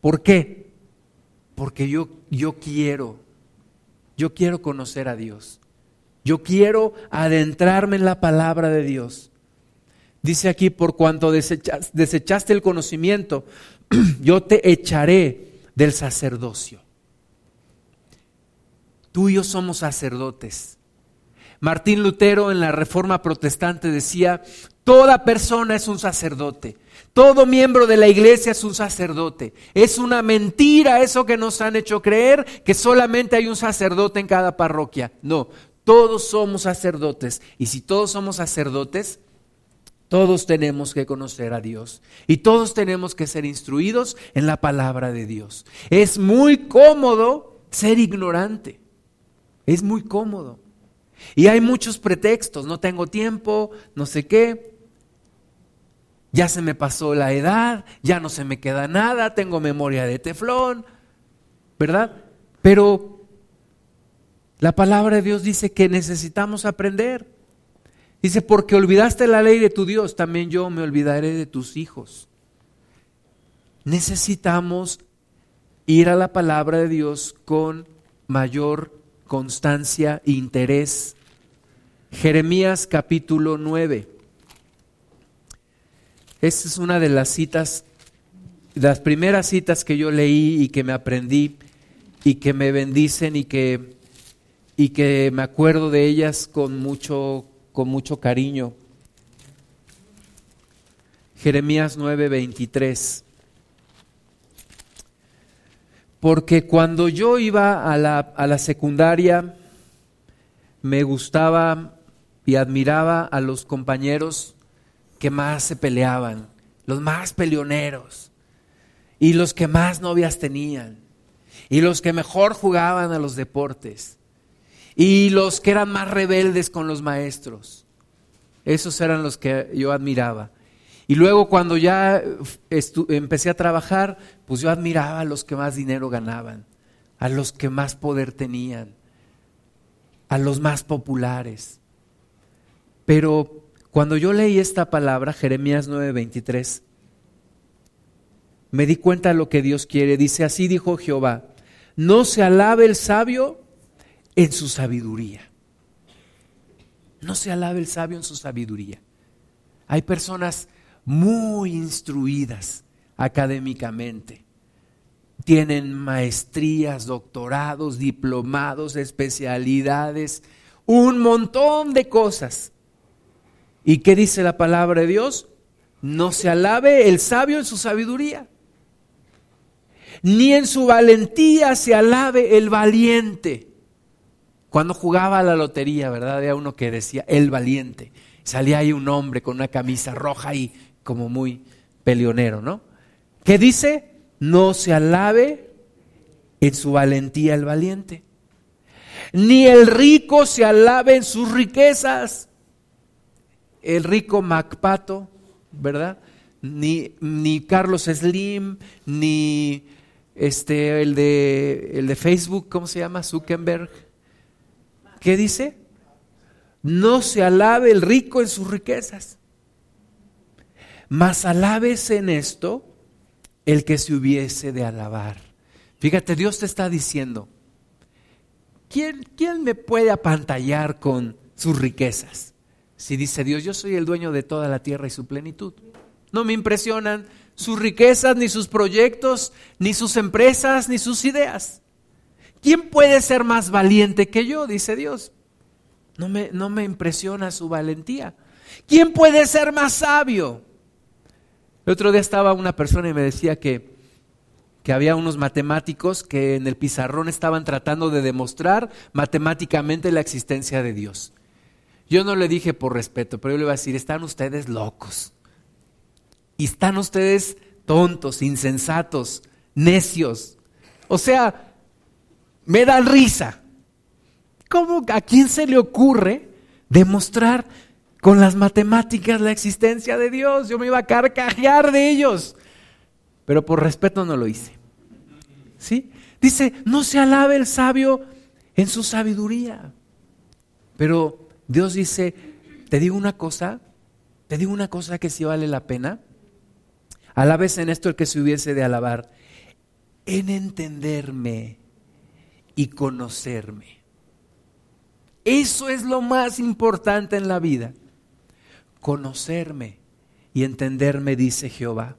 ¿Por qué? porque yo, yo quiero, yo quiero conocer a Dios. Yo quiero adentrarme en la palabra de Dios. Dice aquí, por cuanto desechaste el conocimiento, yo te echaré del sacerdocio. Tú y yo somos sacerdotes. Martín Lutero en la Reforma Protestante decía, toda persona es un sacerdote. Todo miembro de la iglesia es un sacerdote. Es una mentira eso que nos han hecho creer, que solamente hay un sacerdote en cada parroquia. No, todos somos sacerdotes. Y si todos somos sacerdotes, todos tenemos que conocer a Dios y todos tenemos que ser instruidos en la palabra de Dios. Es muy cómodo ser ignorante. Es muy cómodo. Y hay muchos pretextos, no tengo tiempo, no sé qué, ya se me pasó la edad, ya no se me queda nada, tengo memoria de teflón, ¿verdad? Pero la palabra de Dios dice que necesitamos aprender. Dice, porque olvidaste la ley de tu Dios, también yo me olvidaré de tus hijos. Necesitamos ir a la palabra de Dios con mayor constancia e interés. Jeremías capítulo 9. Esta es una de las citas, las primeras citas que yo leí y que me aprendí y que me bendicen y que, y que me acuerdo de ellas con mucho, con mucho cariño. Jeremías 9:23. Porque cuando yo iba a la, a la secundaria, me gustaba y admiraba a los compañeros que más se peleaban, los más peleoneros, y los que más novias tenían, y los que mejor jugaban a los deportes, y los que eran más rebeldes con los maestros. Esos eran los que yo admiraba. Y luego cuando ya empecé a trabajar, pues yo admiraba a los que más dinero ganaban, a los que más poder tenían, a los más populares. Pero cuando yo leí esta palabra, Jeremías 9:23, me di cuenta de lo que Dios quiere. Dice, así dijo Jehová, no se alabe el sabio en su sabiduría. No se alabe el sabio en su sabiduría. Hay personas muy instruidas académicamente. Tienen maestrías, doctorados, diplomados, especialidades, un montón de cosas. ¿Y qué dice la palabra de Dios? No se alabe el sabio en su sabiduría, ni en su valentía se alabe el valiente. Cuando jugaba a la lotería, ¿verdad? Había uno que decía el valiente. Salía ahí un hombre con una camisa roja y como muy peleonero, ¿no? ¿Qué dice? No se alabe en su valentía el valiente. Ni el rico se alabe en sus riquezas el rico Macpato, ¿verdad? Ni, ni Carlos Slim, ni este, el, de, el de Facebook, ¿cómo se llama? Zuckerberg. ¿Qué dice? No se alabe el rico en sus riquezas, mas alabes en esto el que se hubiese de alabar. Fíjate, Dios te está diciendo, ¿quién, quién me puede apantallar con sus riquezas? Si dice Dios, yo soy el dueño de toda la tierra y su plenitud. No me impresionan sus riquezas, ni sus proyectos, ni sus empresas, ni sus ideas. ¿Quién puede ser más valiente que yo? Dice Dios. No me, no me impresiona su valentía. ¿Quién puede ser más sabio? El otro día estaba una persona y me decía que, que había unos matemáticos que en el pizarrón estaban tratando de demostrar matemáticamente la existencia de Dios. Yo no le dije por respeto, pero yo le iba a decir, están ustedes locos. Están ustedes tontos, insensatos, necios. O sea, me dan risa. ¿Cómo a quién se le ocurre demostrar con las matemáticas la existencia de Dios? Yo me iba a carcajear de ellos. Pero por respeto no lo hice. ¿Sí? Dice, no se alabe el sabio en su sabiduría. Pero Dios dice, te digo una cosa, te digo una cosa que sí vale la pena. Alabes en esto el que se hubiese de alabar, en entenderme y conocerme. Eso es lo más importante en la vida. Conocerme y entenderme, dice Jehová.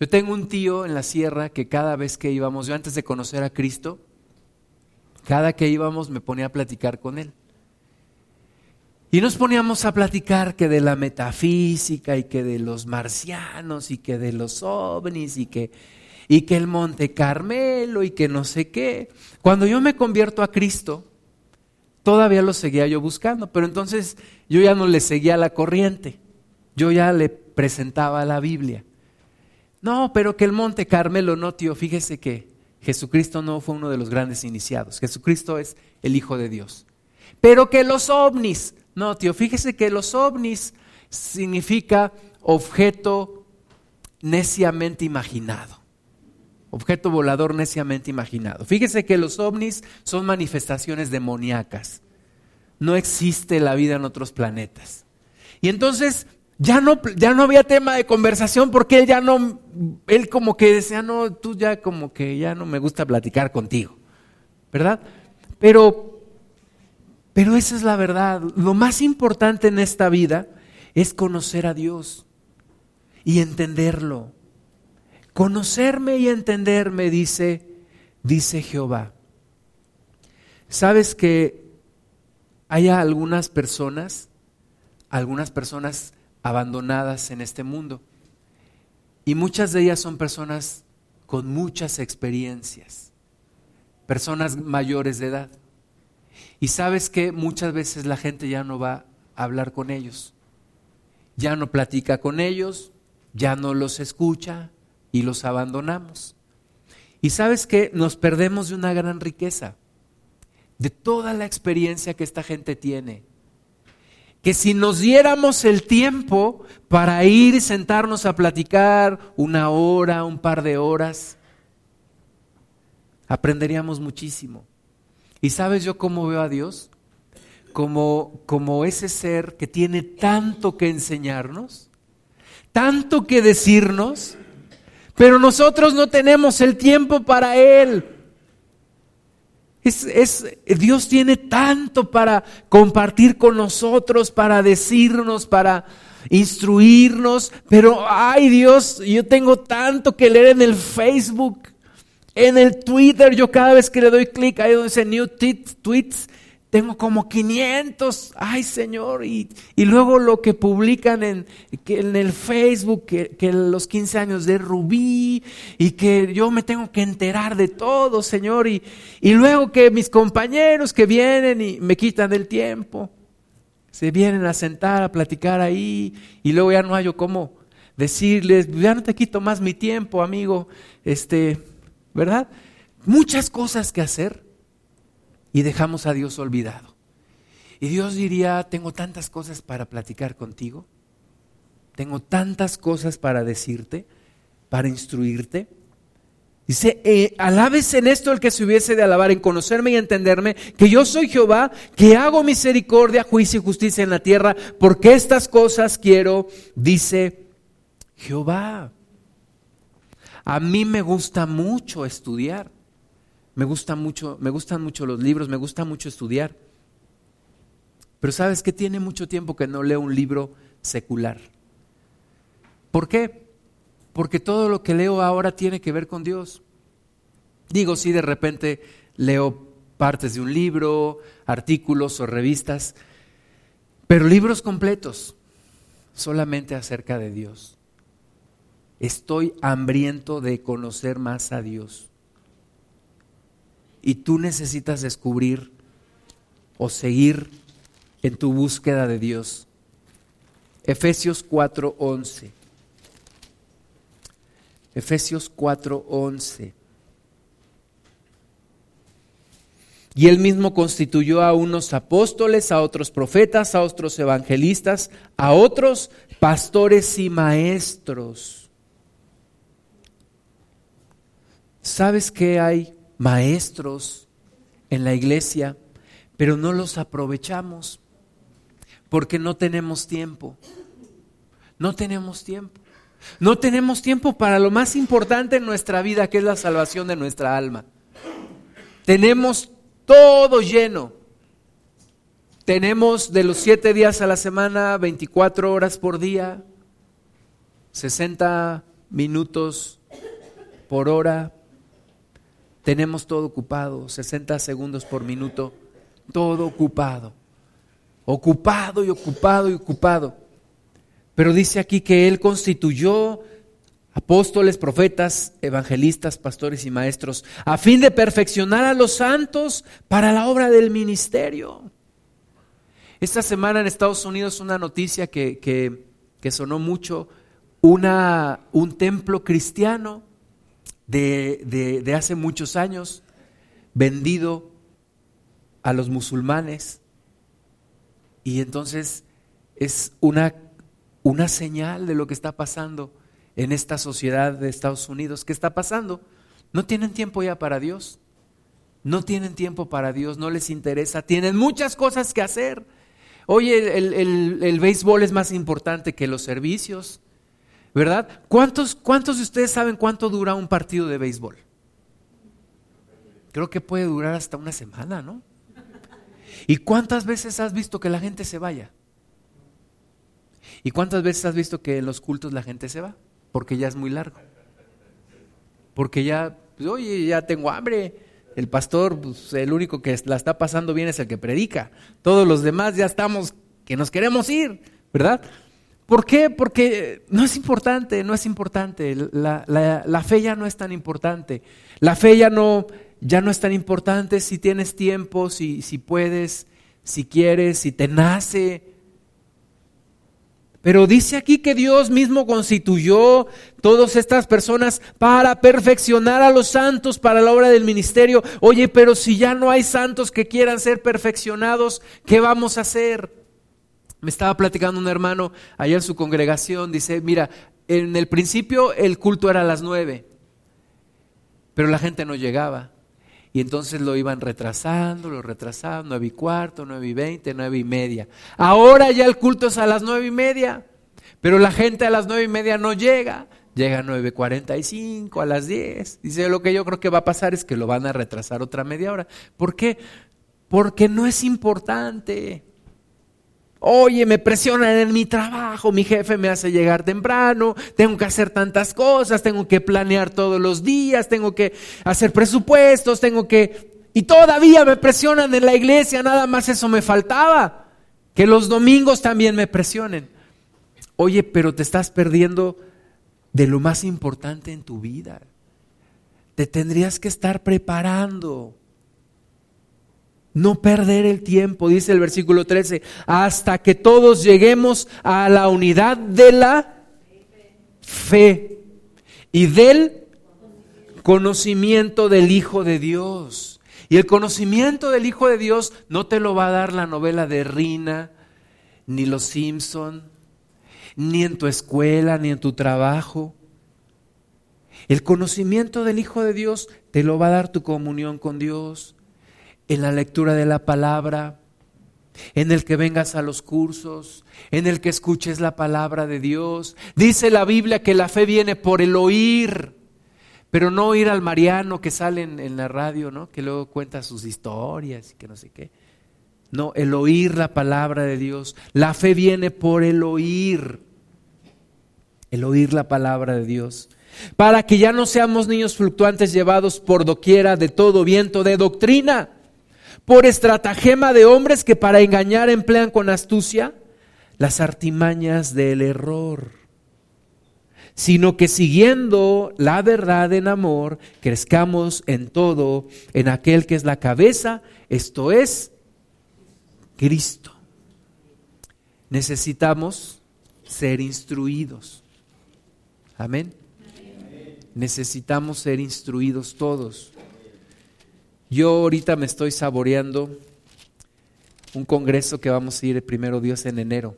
Yo tengo un tío en la sierra que cada vez que íbamos, yo antes de conocer a Cristo, cada que íbamos me ponía a platicar con él. Y nos poníamos a platicar que de la metafísica y que de los marcianos y que de los ovnis y que, y que el Monte Carmelo y que no sé qué. Cuando yo me convierto a Cristo, todavía lo seguía yo buscando, pero entonces yo ya no le seguía la corriente, yo ya le presentaba la Biblia. No, pero que el Monte Carmelo no, tío, fíjese que Jesucristo no fue uno de los grandes iniciados. Jesucristo es el Hijo de Dios. Pero que los ovnis, no, tío, fíjese que los ovnis significa objeto neciamente imaginado. Objeto volador neciamente imaginado. Fíjese que los ovnis son manifestaciones demoníacas. No existe la vida en otros planetas. Y entonces ya no, ya no había tema de conversación porque él ya no, él como que decía, no, tú ya como que ya no me gusta platicar contigo, ¿verdad? Pero, pero esa es la verdad. Lo más importante en esta vida es conocer a Dios y entenderlo. Conocerme y entenderme, dice, dice Jehová. ¿Sabes que hay algunas personas, algunas personas abandonadas en este mundo. Y muchas de ellas son personas con muchas experiencias, personas mayores de edad. Y sabes que muchas veces la gente ya no va a hablar con ellos, ya no platica con ellos, ya no los escucha y los abandonamos. Y sabes que nos perdemos de una gran riqueza, de toda la experiencia que esta gente tiene que si nos diéramos el tiempo para ir y sentarnos a platicar una hora, un par de horas, aprenderíamos muchísimo. ¿Y sabes yo cómo veo a Dios? Como, como ese ser que tiene tanto que enseñarnos, tanto que decirnos, pero nosotros no tenemos el tiempo para Él. Es, Dios tiene tanto para compartir con nosotros, para decirnos, para instruirnos, pero ay Dios, yo tengo tanto que leer en el Facebook, en el Twitter, yo cada vez que le doy clic ahí donde dice New Tweets, tengo como 500, ay Señor, y, luego lo que publican en, en el Facebook, que, que, los 15 años de Rubí, y que yo me tengo que enterar de todo, Señor, y, y luego que mis compañeros que vienen y me quitan el tiempo, se vienen a sentar, a platicar ahí, y luego ya no hay yo cómo decirles, ya no te quito más mi tiempo, amigo, este, ¿verdad? Muchas cosas que hacer y dejamos a Dios olvidado. Y Dios diría, tengo tantas cosas para platicar contigo, tengo tantas cosas para decirte, para instruirte. Dice, eh, alabes en esto el que se hubiese de alabar, en conocerme y entenderme, que yo soy Jehová, que hago misericordia, juicio y justicia en la tierra, porque estas cosas quiero, dice Jehová. A mí me gusta mucho estudiar. Me gusta mucho, me gustan mucho los libros, me gusta mucho estudiar. Pero sabes que tiene mucho tiempo que no leo un libro secular. ¿Por qué? Porque todo lo que leo ahora tiene que ver con Dios. Digo, si de repente leo partes de un libro, artículos o revistas, pero libros completos, solamente acerca de Dios. Estoy hambriento de conocer más a Dios y tú necesitas descubrir o seguir en tu búsqueda de Dios. Efesios 4:11. Efesios 4:11. Y él mismo constituyó a unos apóstoles, a otros profetas, a otros evangelistas, a otros pastores y maestros. ¿Sabes qué hay maestros en la iglesia, pero no los aprovechamos porque no tenemos tiempo. No tenemos tiempo. No tenemos tiempo para lo más importante en nuestra vida, que es la salvación de nuestra alma. Tenemos todo lleno. Tenemos de los siete días a la semana, 24 horas por día, 60 minutos por hora, tenemos todo ocupado, 60 segundos por minuto, todo ocupado. Ocupado y ocupado y ocupado. Pero dice aquí que Él constituyó apóstoles, profetas, evangelistas, pastores y maestros, a fin de perfeccionar a los santos para la obra del ministerio. Esta semana en Estados Unidos una noticia que, que, sonó mucho, una, un templo cristiano de, de hace muchos años, vendido a los musulmanes. Y entonces es una, una señal de lo que está pasando en esta sociedad de Estados Unidos. ¿Qué está pasando? No tienen tiempo ya para Dios. No tienen tiempo para Dios, no les interesa. Tienen muchas cosas que hacer. Oye, el, el, béisbol es más importante que los servicios, ¿verdad? ¿Cuántos, ¿Cuántos de ustedes saben cuánto dura un partido de béisbol? Creo que puede durar hasta una semana, ¿no? ¿Y cuántas veces has visto que la gente se vaya? ¿Y cuántas veces has visto que en los cultos la gente se va? Porque ya es muy largo. Porque ya, pues, oye, ya tengo hambre. El pastor, pues, el único que la está pasando bien es el que predica. Todos los demás ya estamos que nos queremos ir, ¿verdad? ¿Por qué? Porque no es importante, no es importante. La, fe ya no es tan importante. La fe ya no ya no es tan importante si tienes tiempo, si, si puedes, si quieres, si te nace. Pero dice aquí que Dios mismo constituyó todas estas personas para perfeccionar a los santos para la obra del ministerio. Oye, pero si ya no hay santos que quieran ser perfeccionados, ¿qué vamos a hacer? Me estaba platicando un hermano allá en su congregación, dice, mira, en el principio el culto era a las nueve, pero la gente no llegaba. Y entonces lo iban retrasando, lo retrasando, nueve y cuarto, nueve y veinte, nueve y media. Ahora ya el culto es a las nueve y media, pero la gente a las nueve y media no llega. Llega a nueve cuarenta y cinco, a las diez. Dice, lo que yo creo que va a pasar es que lo van a retrasar otra media hora. ¿Por qué? Porque no es importante. Oye, me presionan en mi trabajo, mi jefe me hace llegar temprano, tengo que hacer tantas cosas, tengo que planear todos los días, tengo que hacer presupuestos, tengo que... Y todavía me presionan en la iglesia, nada más eso me faltaba. Que los domingos también me presionen. Oye, pero te estás perdiendo de lo más importante en tu vida. Te tendrías que estar preparando no perder el tiempo, dice el versículo 13, hasta que todos lleguemos a la unidad de la fe y del conocimiento del Hijo de Dios. Y el conocimiento del Hijo de Dios no te lo va a dar la novela de Rina, ni los Simpson, ni en tu escuela, ni en tu trabajo. El conocimiento del Hijo de Dios te lo va a dar tu comunión con Dios en la lectura de la palabra, en el que vengas a los cursos, en el que escuches la palabra de Dios. Dice la Biblia que la fe viene por el oír, pero no oír al Mariano que sale en, la radio, ¿no? Que luego cuenta sus historias y que no sé qué. No, el oír la palabra de Dios. La fe viene por el oír. El oír la palabra de Dios. Para que ya no seamos niños fluctuantes llevados por doquiera de todo viento de doctrina por estratagema de hombres que para engañar emplean con astucia las artimañas del error, sino que siguiendo la verdad en amor, crezcamos en todo, en aquel que es la cabeza, esto es Cristo. Necesitamos ser instruidos. Amén. Necesitamos ser instruidos todos. Yo ahorita me estoy saboreando un congreso que vamos a ir primero Dios en enero.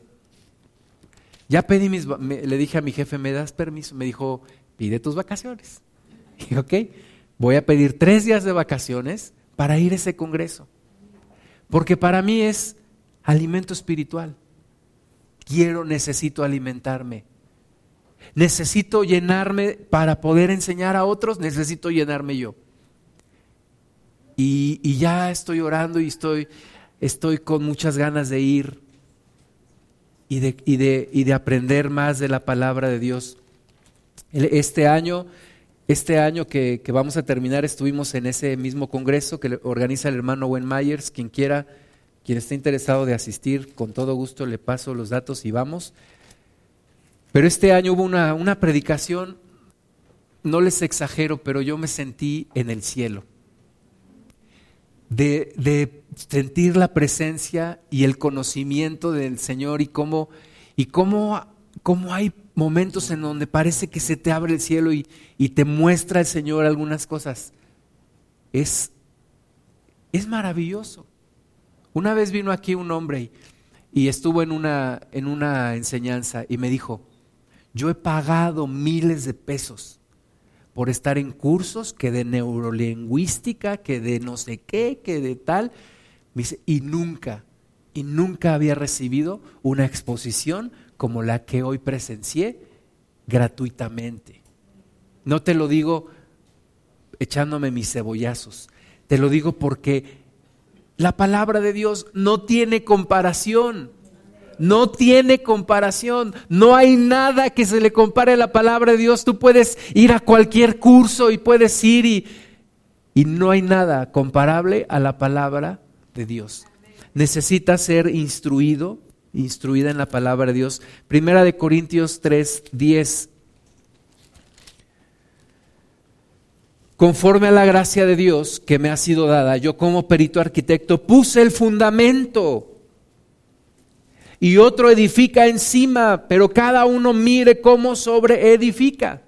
Ya pedí mis, le dije a mi jefe, ¿me das permiso? Me dijo, pide tus vacaciones. Dije, ok, voy a pedir tres días de vacaciones para ir a ese congreso. Porque para mí es alimento espiritual. Quiero, necesito alimentarme. Necesito llenarme para poder enseñar a otros, necesito llenarme yo. Y, ya estoy orando y estoy, estoy con muchas ganas de ir y de, y, de, y de aprender más de la palabra de Dios. Este año, este año que, vamos a terminar, estuvimos en ese mismo congreso que organiza el hermano Wen Myers. Quien quiera, quien esté interesado de asistir, con todo gusto le paso los datos y vamos. Pero este año hubo una, una predicación, no les exagero, pero yo me sentí en el cielo de, sentir la presencia y el conocimiento del Señor y cómo, y cómo cómo hay momentos en donde parece que se te abre el cielo y, y te muestra el Señor algunas cosas. Es, es maravilloso. Una vez vino aquí un hombre y, y estuvo en una, en una enseñanza y me dijo, yo he pagado miles de pesos por estar en cursos que de neurolingüística, que de no sé qué, que de tal. y nunca, y nunca había recibido una exposición como la que hoy presencié gratuitamente. No te lo digo echándome mis cebollazos, te lo digo porque la palabra de Dios no tiene comparación. No tiene comparación. No hay nada que se le compare a la palabra de Dios. Tú puedes ir a cualquier curso y puedes ir y, y no hay nada comparable a la palabra de Dios. Necesitas ser instruido, instruida en la palabra de Dios. Primera de Corintios 3, 10. Conforme a la gracia de Dios que me ha sido dada, yo como perito arquitecto puse el fundamento y otro edifica encima, pero cada uno mire cómo sobre edifica.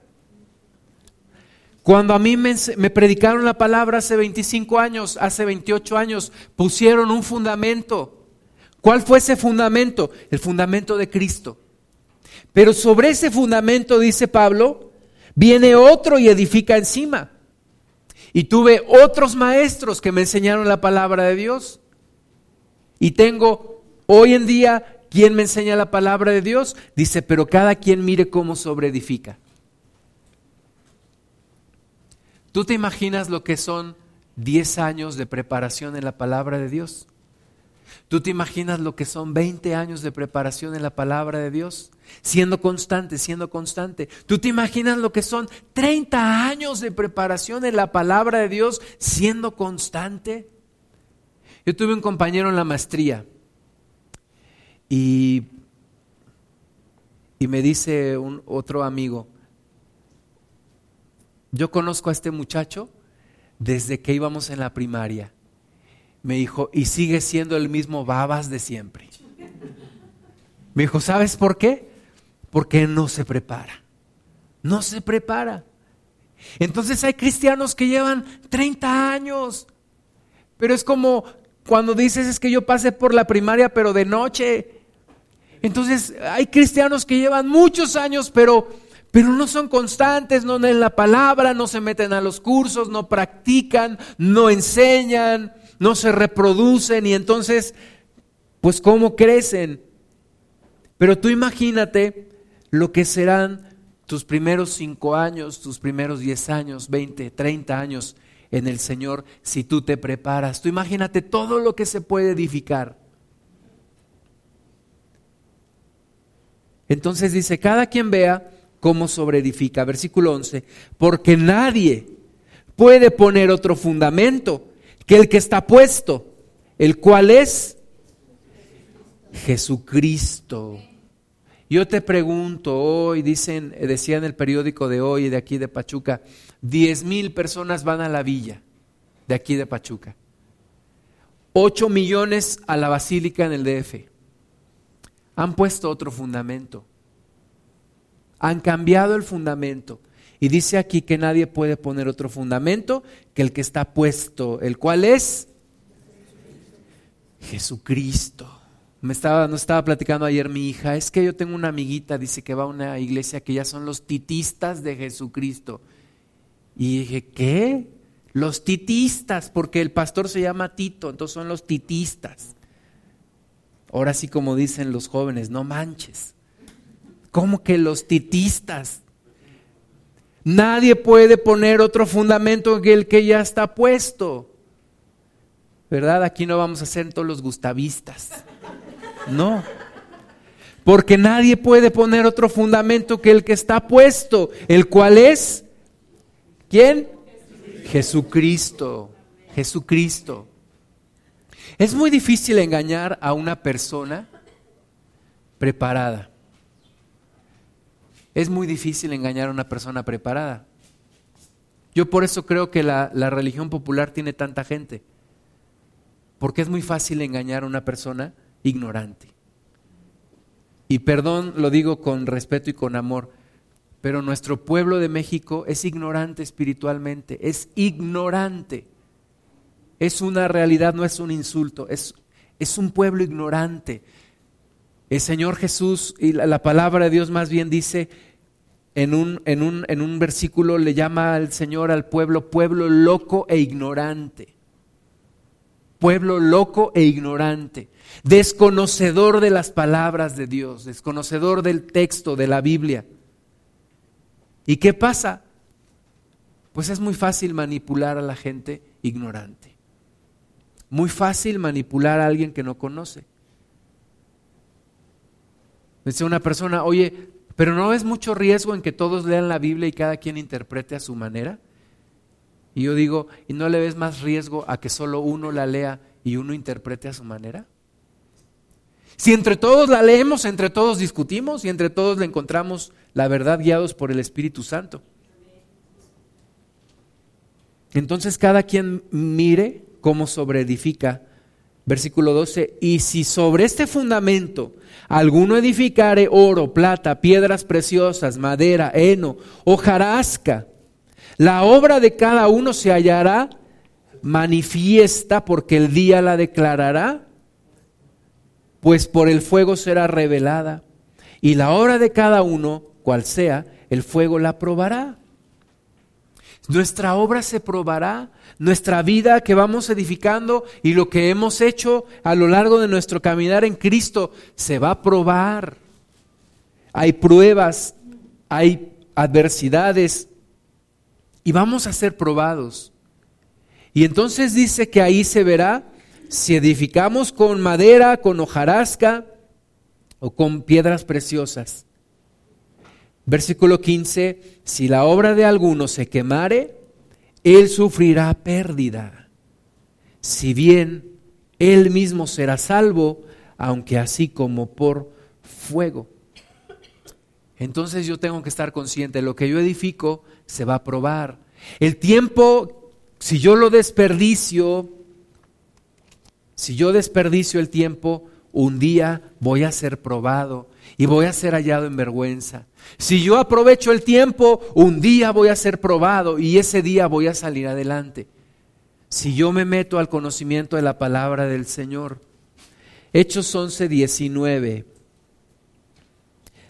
Cuando a mí me, me, predicaron la palabra hace 25 años, hace 28 años, pusieron un fundamento. ¿Cuál fue ese fundamento? El fundamento de Cristo. Pero sobre ese fundamento, dice Pablo, viene otro y edifica encima. Y tuve otros maestros que me enseñaron la palabra de Dios. Y tengo hoy en día ¿Quién me enseña la palabra de Dios? Dice, pero cada quien mire cómo sobreedifica. ¿Tú te imaginas lo que son 10 años de preparación en la palabra de Dios? ¿Tú te imaginas lo que son 20 años de preparación en la palabra de Dios? Siendo constante, siendo constante. ¿Tú te imaginas lo que son 30 años de preparación en la palabra de Dios siendo constante? Yo tuve un compañero en la maestría y, me dice un otro amigo, yo conozco a este muchacho desde que íbamos en la primaria. Me dijo, y sigue siendo el mismo babas de siempre. Me dijo, ¿sabes por qué? Porque no se prepara. No se prepara. Entonces hay cristianos que llevan 30 años, pero es como cuando dices es que yo pasé por la primaria pero de noche entonces hay cristianos que llevan muchos años, pero, pero no son constantes, no leen la palabra, no se meten a los cursos, no practican, no enseñan, no se reproducen y entonces, pues ¿cómo crecen? Pero tú imagínate lo que serán tus primeros cinco años, tus primeros diez años, veinte, treinta años en el Señor si tú te preparas. Tú imagínate todo lo que se puede edificar. Entonces dice, cada quien vea cómo sobreedifica. Versículo 11, porque nadie puede poner otro fundamento que el que está puesto, el cual es Jesucristo. Yo te pregunto hoy, dicen, decía en el periódico de hoy, de aquí de Pachuca, diez mil personas van a la villa de aquí de Pachuca. Ocho millones a la basílica en el DF han puesto otro fundamento. Han cambiado el fundamento. Y dice aquí que nadie puede poner otro fundamento que el que está puesto, el cual es Jesucristo. Me estaba, no estaba platicando ayer mi hija, es que yo tengo una amiguita, dice que va a una iglesia que ya son los titistas de Jesucristo. Y dije, ¿qué? Los titistas, porque el pastor se llama Tito, entonces son los titistas. Ahora sí como dicen los jóvenes, no manches. ¿Cómo que los titistas? Nadie puede poner otro fundamento que el que ya está puesto. ¿Verdad? Aquí no vamos a ser todos los gustavistas. No. Porque nadie puede poner otro fundamento que el que está puesto, el cual es ¿quién? Jesucristo. Jesucristo. Es muy difícil engañar a una persona preparada. Es muy difícil engañar a una persona preparada. Yo por eso creo que la, religión popular tiene tanta gente. Porque es muy fácil engañar a una persona ignorante. y perdón lo digo con respeto y con amor, pero nuestro pueblo de México es ignorante espiritualmente, es ignorante. Es una realidad, no es un insulto, es, es un pueblo ignorante. El Señor Jesús y la, la palabra de Dios más bien dice, en un, en, un, en un, versículo le llama al Señor al pueblo pueblo loco e ignorante. Pueblo loco e ignorante, desconocedor de las palabras de Dios, desconocedor del texto de la Biblia. ¿Y qué pasa? Pues es muy fácil manipular a la gente ignorante. Muy fácil manipular a alguien que no conoce. Dice una persona, oye, pero no es mucho riesgo en que todos lean la Biblia y cada quien interprete a su manera. Y yo digo, ¿y no le ves más riesgo a que solo uno la lea y uno interprete a su manera? Si entre todos la leemos, entre todos discutimos y entre todos le encontramos la verdad guiados por el Espíritu Santo. Entonces cada quien mire cómo sobreedifica. Versículo 12, y si sobre este fundamento alguno edificare oro, plata, piedras preciosas, madera, heno, hojarasca, la obra de cada uno se hallará manifiesta porque el día la declarará, pues por el fuego será revelada, y la obra de cada uno cual sea, el fuego la probará. Nuestra obra se probará, nuestra vida que vamos edificando y lo que hemos hecho a lo largo de nuestro caminar en Cristo se va a probar. Hay pruebas, hay adversidades y vamos a ser probados. Y entonces dice que ahí se verá si edificamos con madera, con hojarasca o con piedras preciosas. Versículo 15, si la obra de alguno se quemare, él sufrirá pérdida. Si bien él mismo será salvo, aunque así como por fuego. Entonces yo tengo que estar consciente, lo que yo edifico se va a probar. El tiempo, si yo lo desperdicio, si yo desperdicio el tiempo, un día voy a ser probado y voy a ser hallado en vergüenza. Si yo aprovecho el tiempo, un día voy a ser probado y ese día voy a salir adelante. Si yo me meto al conocimiento de la palabra del Señor. Hechos 11, 19.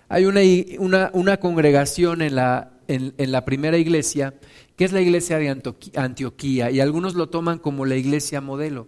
Hay una, una, congregación en la, en, en la primera iglesia que es la iglesia de Antioquía y algunos lo toman como la iglesia modelo,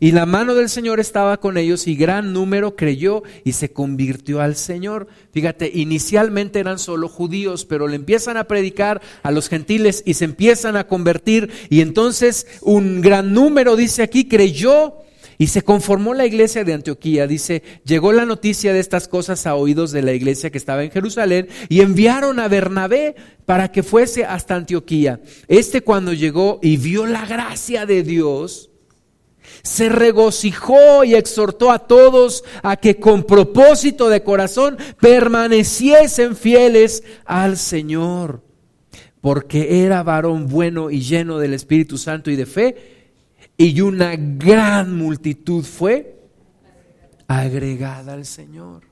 Y la mano del Señor estaba con ellos y gran número creyó y se convirtió al Señor. Fíjate, inicialmente eran solo judíos, pero le empiezan a predicar a los gentiles y se empiezan a convertir. Y entonces un gran número, dice aquí, creyó y se conformó la iglesia de Antioquía. Dice, llegó la noticia de estas cosas a oídos de la iglesia que estaba en Jerusalén y enviaron a Bernabé para que fuese hasta Antioquía. Este cuando llegó y vio la gracia de Dios, se regocijó y exhortó a todos a que con propósito de corazón permaneciesen fieles al Señor, porque era varón bueno y lleno del Espíritu Santo y de fe, y una gran multitud fue agregada al Señor.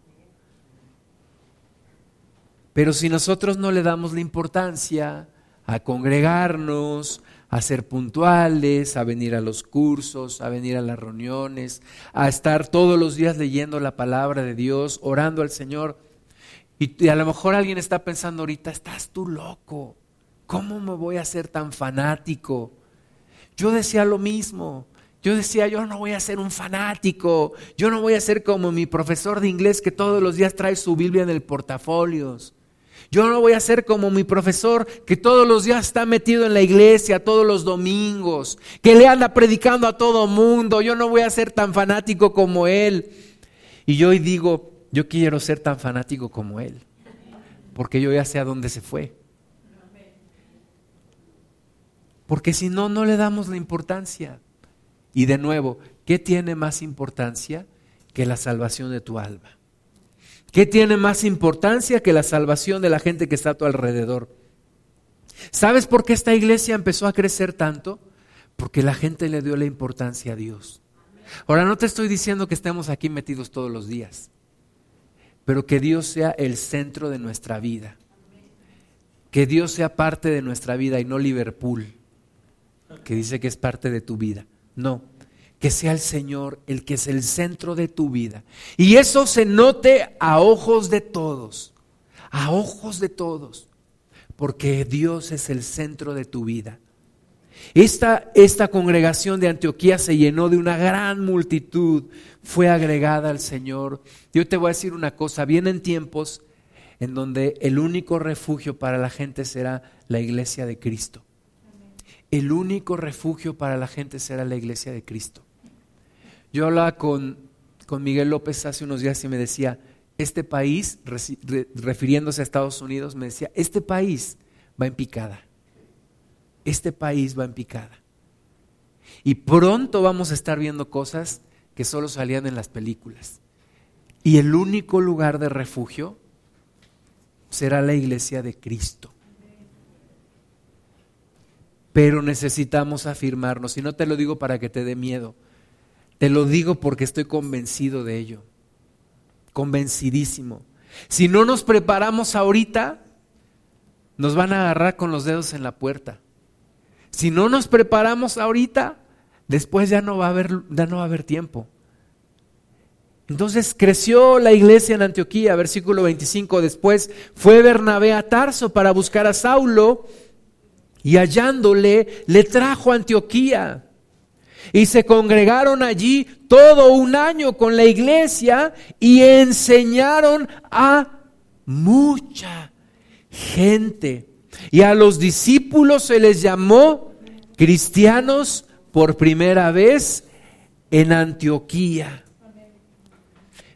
Pero si nosotros no le damos la importancia a congregarnos, a ser puntuales, a venir a los cursos, a venir a las reuniones, a estar todos los días leyendo la palabra de Dios, orando al Señor. Y, a lo mejor alguien está pensando ahorita, estás tú loco, ¿cómo me voy a ser tan fanático? Yo decía lo mismo, yo decía, yo no voy a ser un fanático, yo no voy a ser como mi profesor de inglés que todos los días trae su Biblia en el portafolios. Yo no voy a ser como mi profesor que todos los días está metido en la iglesia, todos los domingos, que le anda predicando a todo mundo. Yo no voy a ser tan fanático como él. Y yo hoy digo, yo quiero ser tan fanático como él. porque yo ya sé a dónde se fue. Porque si no, no le damos la importancia. Y de nuevo, ¿qué tiene más importancia que la salvación de tu alma? ¿Qué tiene más importancia que la salvación de la gente que está a tu alrededor? ¿Sabes por qué esta iglesia empezó a crecer tanto? Porque la gente le dio la importancia a Dios. Ahora no te estoy diciendo que estemos aquí metidos todos los días, pero que Dios sea el centro de nuestra vida. Que Dios sea parte de nuestra vida y no Liverpool, que dice que es parte de tu vida. No, que sea el Señor el que es el centro de tu vida. Y eso se note a ojos de todos, a ojos de todos, porque Dios es el centro de tu vida. Esta, esta congregación de Antioquía se llenó de una gran multitud, fue agregada al Señor. Yo te voy a decir una cosa, vienen tiempos en donde el único refugio para la gente será la iglesia de Cristo. El único refugio para la gente será la iglesia de Cristo. Yo hablaba con, con Miguel López hace unos días y me decía, este país, refiriéndose a Estados Unidos, me decía, este país va en picada este país va en picada. Y pronto vamos a estar viendo cosas que solo salían en las películas. Y el único lugar de refugio será la iglesia de Cristo. Pero necesitamos afirmarnos, y no te lo digo para que te dé miedo, te lo digo porque estoy convencido de ello, convencidísimo. Si no nos preparamos ahorita, nos van a agarrar con los dedos en la puerta. Si no nos preparamos ahorita, después ya no va a haber, ya no va a haber tiempo. Entonces creció la iglesia en Antioquía, versículo 25. Después fue Bernabé a Tarso para buscar a Saulo y hallándole le trajo a Antioquía. Y se congregaron allí todo un año con la iglesia y enseñaron a mucha gente. Y a los discípulos se les llamó cristianos por primera vez en Antioquía.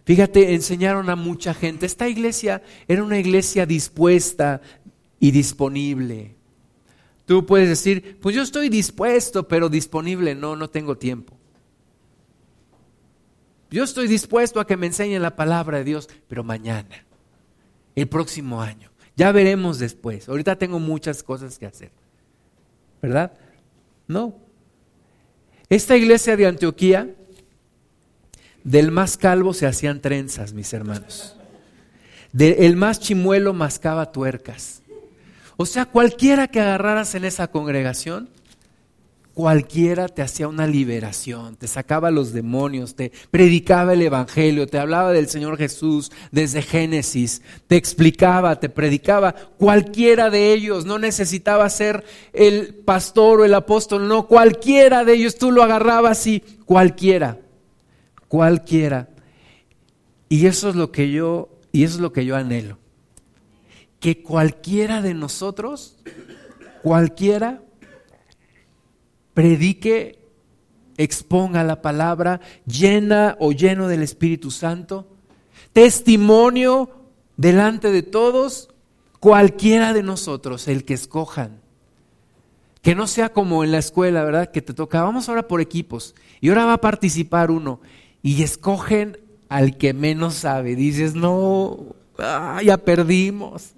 Fíjate, enseñaron a mucha gente. Esta iglesia era una iglesia dispuesta y disponible. Tú puedes decir, pues yo estoy dispuesto, pero disponible, no, no tengo tiempo. Yo estoy dispuesto a que me enseñen la palabra de Dios, pero mañana, el próximo año. Ya veremos después. Ahorita tengo muchas cosas que hacer. ¿Verdad? No. Esta iglesia de Antioquía, del más calvo se hacían trenzas, mis hermanos. Del más chimuelo mascaba tuercas. O sea, cualquiera que agarraras en esa congregación, cualquiera te hacía una liberación, te sacaba los demonios, te predicaba el Evangelio, te hablaba del Señor Jesús desde Génesis, te explicaba, te predicaba. Cualquiera de ellos no necesitaba ser el pastor o el apóstol, no, cualquiera de ellos tú lo agarrabas y cualquiera, cualquiera. Y eso es lo que yo, y eso es lo que yo anhelo. Que cualquiera de nosotros, cualquiera, predique, exponga la palabra, llena o lleno del Espíritu Santo, testimonio delante de todos, cualquiera de nosotros, el que escojan. Que no sea como en la escuela, ¿verdad? Que te toca, vamos ahora por equipos, y ahora va a participar uno, y escogen al que menos sabe. Dices, no, ah, ya perdimos.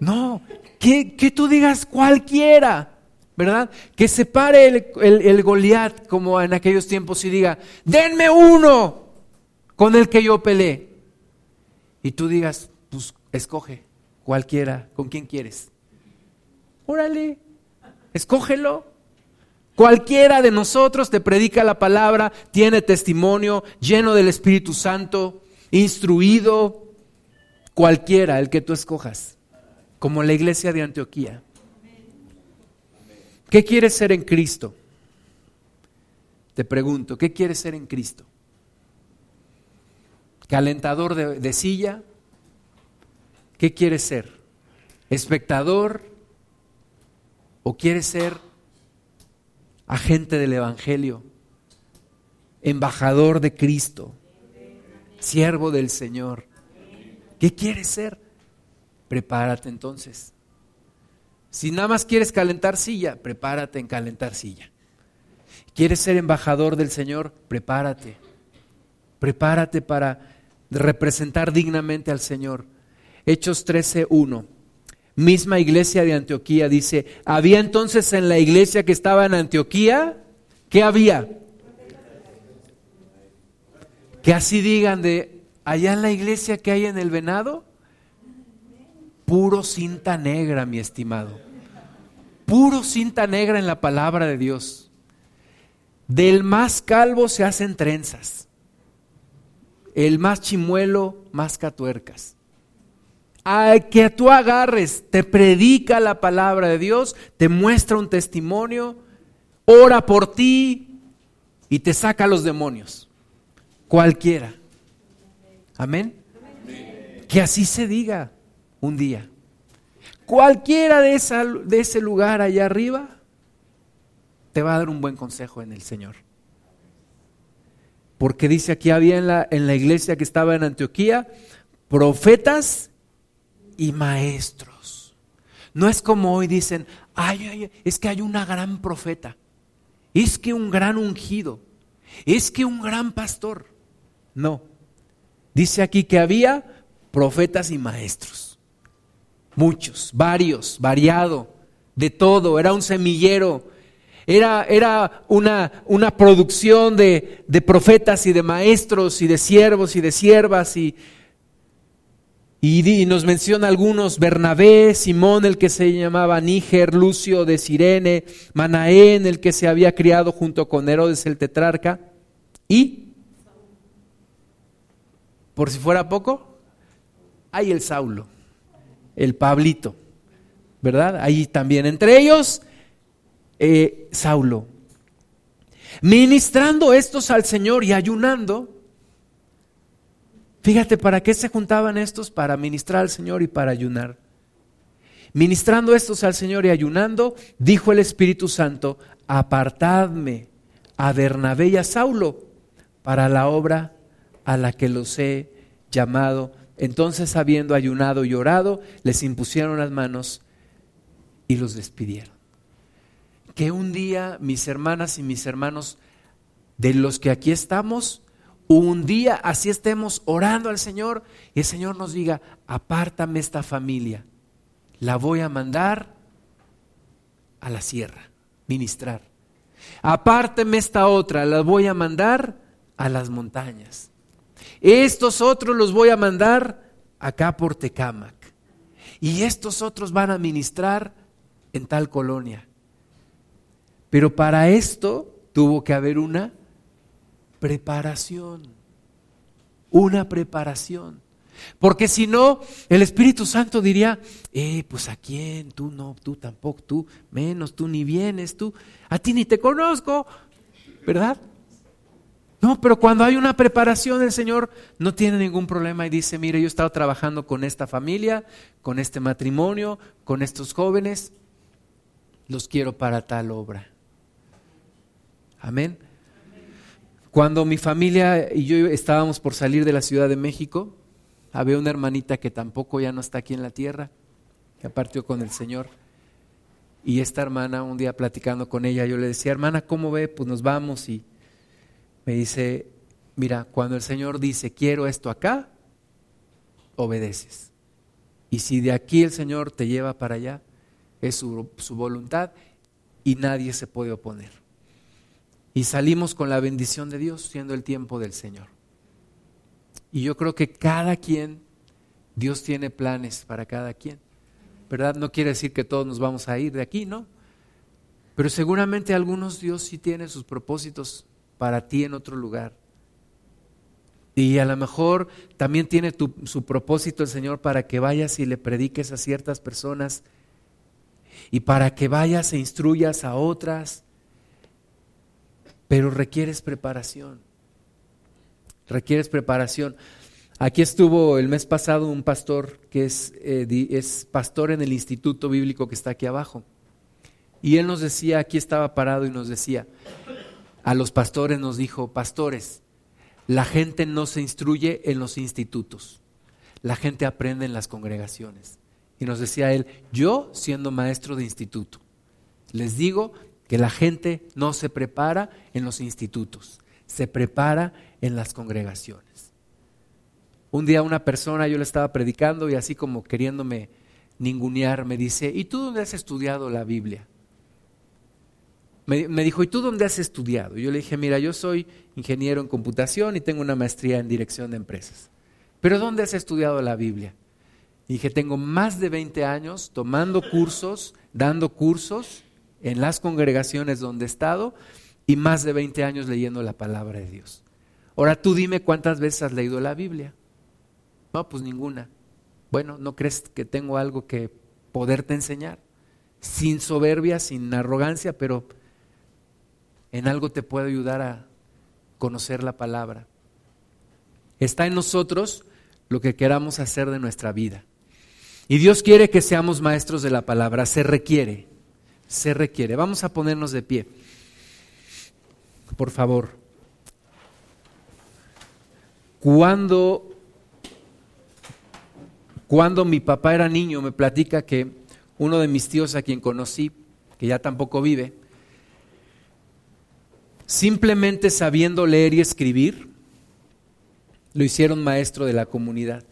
No, que, que tú digas cualquiera. ¿verdad? Que se pare el, el, Goliat como en aquellos tiempos y diga, denme uno con el que yo peleé. Y tú digas, pues escoge cualquiera, ¿con quién quieres? Órale, escógelo. Cualquiera de nosotros te predica la palabra, tiene testimonio, lleno del Espíritu Santo, instruido, cualquiera, el que tú escojas, como la iglesia de Antioquía. ¿Qué quieres ser en Cristo? Te pregunto, ¿qué quieres ser en Cristo? ¿Calentador de, silla? ¿Qué quieres ser? ¿Espectador? ¿O quieres ser agente del Evangelio? ¿Embajador de Cristo? ¿Siervo del Señor? ¿Qué quieres ser? Prepárate entonces. Si nada más quieres calentar silla, prepárate en calentar silla. ¿Quieres ser embajador del Señor? Prepárate. Prepárate para representar dignamente al Señor. Hechos 13:1. Misma iglesia de Antioquía dice, había entonces en la iglesia que estaba en Antioquía, ¿qué había? Que así digan de allá en la iglesia que hay en el venado, puro cinta negra, mi estimado. Puro cinta negra en la palabra de Dios. Del más calvo se hacen trenzas. El más chimuelo, más catuercas. A que tú agarres, te predica la palabra de Dios, te muestra un testimonio, ora por ti y te saca los demonios. Cualquiera. Amén. Que así se diga un día. Cualquiera de, de ese lugar allá arriba te va a dar un buen consejo en el Señor. Porque dice aquí había en la, en la iglesia que estaba en Antioquía profetas y maestros. No es como hoy dicen, ay, ay, es que hay una gran profeta, es que un gran ungido, es que un gran pastor. No. Dice aquí que había profetas y maestros. Muchos, varios, variado, de todo. Era un semillero. Era, era una, una, producción de, de, profetas y de maestros y de siervos y de siervas y, y, nos menciona algunos, Bernabé, Simón, el que se llamaba Níger, Lucio de Sirene, Manaén, el que se había criado junto con Herodes el tetrarca, y por si fuera poco, hay el Saulo, el Pablito, ¿verdad? Ahí también, entre ellos, eh, Saulo. Ministrando estos al Señor y ayunando, fíjate, ¿para qué se juntaban estos? Para ministrar al Señor y para ayunar. Ministrando estos al Señor y ayunando, dijo el Espíritu Santo, apartadme a Bernabé y a Saulo para la obra a la que los he llamado. Entonces, habiendo ayunado y orado, les impusieron las manos y los despidieron. Que un día mis hermanas y mis hermanos, de los que aquí estamos, un día así estemos orando al Señor y el Señor nos diga, apártame esta familia, la voy a mandar a la sierra, ministrar. Apárteme esta otra, la voy a mandar a las montañas. Estos otros los voy a mandar acá por Tecámac. Y estos otros van a ministrar en tal colonia. Pero para esto tuvo que haber una preparación. Una preparación. Porque si no, el Espíritu Santo diría, eh, pues a quién, tú no, tú tampoco, tú menos, tú ni vienes, tú, a ti ni te conozco, ¿verdad? No, pero cuando hay una preparación, el Señor no tiene ningún problema y dice, mire, yo he estado trabajando con esta familia, con este matrimonio, con estos jóvenes, los quiero para tal obra. Amén. Cuando mi familia y yo estábamos por salir de la Ciudad de México, había una hermanita que tampoco ya no está aquí en la tierra, que partió con el Señor. Y esta hermana, un día platicando con ella, yo le decía, hermana, ¿cómo ve? Pues nos vamos y me dice, mira, cuando el Señor dice, quiero esto acá, obedeces. Y si de aquí el Señor te lleva para allá, es su, su voluntad y nadie se puede oponer. Y salimos con la bendición de Dios, siendo el tiempo del Señor. Y yo creo que cada quien, Dios tiene planes para cada quien. ¿Verdad? No quiere decir que todos nos vamos a ir de aquí, ¿no? Pero seguramente algunos Dios sí tiene sus propósitos para ti en otro lugar. Y a lo mejor también tiene su propósito el Señor para que vayas y le prediques a ciertas personas y para que vayas e instruyas a otras. Pero requieres preparación. Requieres preparación. Aquí estuvo el mes pasado un pastor que es, eh, es pastor en el Instituto Bíblico que está aquí abajo. Y él nos decía, aquí estaba parado y nos decía, a los pastores nos dijo, pastores, la gente no se instruye en los institutos, la gente aprende en las congregaciones. Y nos decía él, yo siendo maestro de instituto, les digo que la gente no se prepara en los institutos, se prepara en las congregaciones. Un día una persona, yo le estaba predicando y así como queriéndome ningunear, me dice, ¿y tú dónde has estudiado la Biblia? Me, dijo, ¿y tú dónde has estudiado? Yo le dije, mira, yo soy ingeniero en computación y tengo una maestría en dirección de empresas. ¿Pero dónde has estudiado la Biblia? Y dije, tengo más de 20 años tomando cursos, dando cursos en las congregaciones donde he estado y más de 20 años leyendo la palabra de Dios. Ahora tú dime cuántas veces has leído la Biblia. No, pues ninguna. Bueno, ¿no crees que tengo algo que poderte enseñar? Sin soberbia, sin arrogancia, pero en algo te puedo ayudar a conocer la palabra. Está en nosotros lo que queramos hacer de nuestra vida. Y Dios quiere que seamos maestros de la palabra, se requiere, se requiere. Vamos a ponernos de pie. Por favor. Cuando cuando mi papá era niño me platica que uno de mis tíos a quien conocí, que ya tampoco vive, simplemente sabiendo leer y escribir, lo hicieron maestro de la comunidad.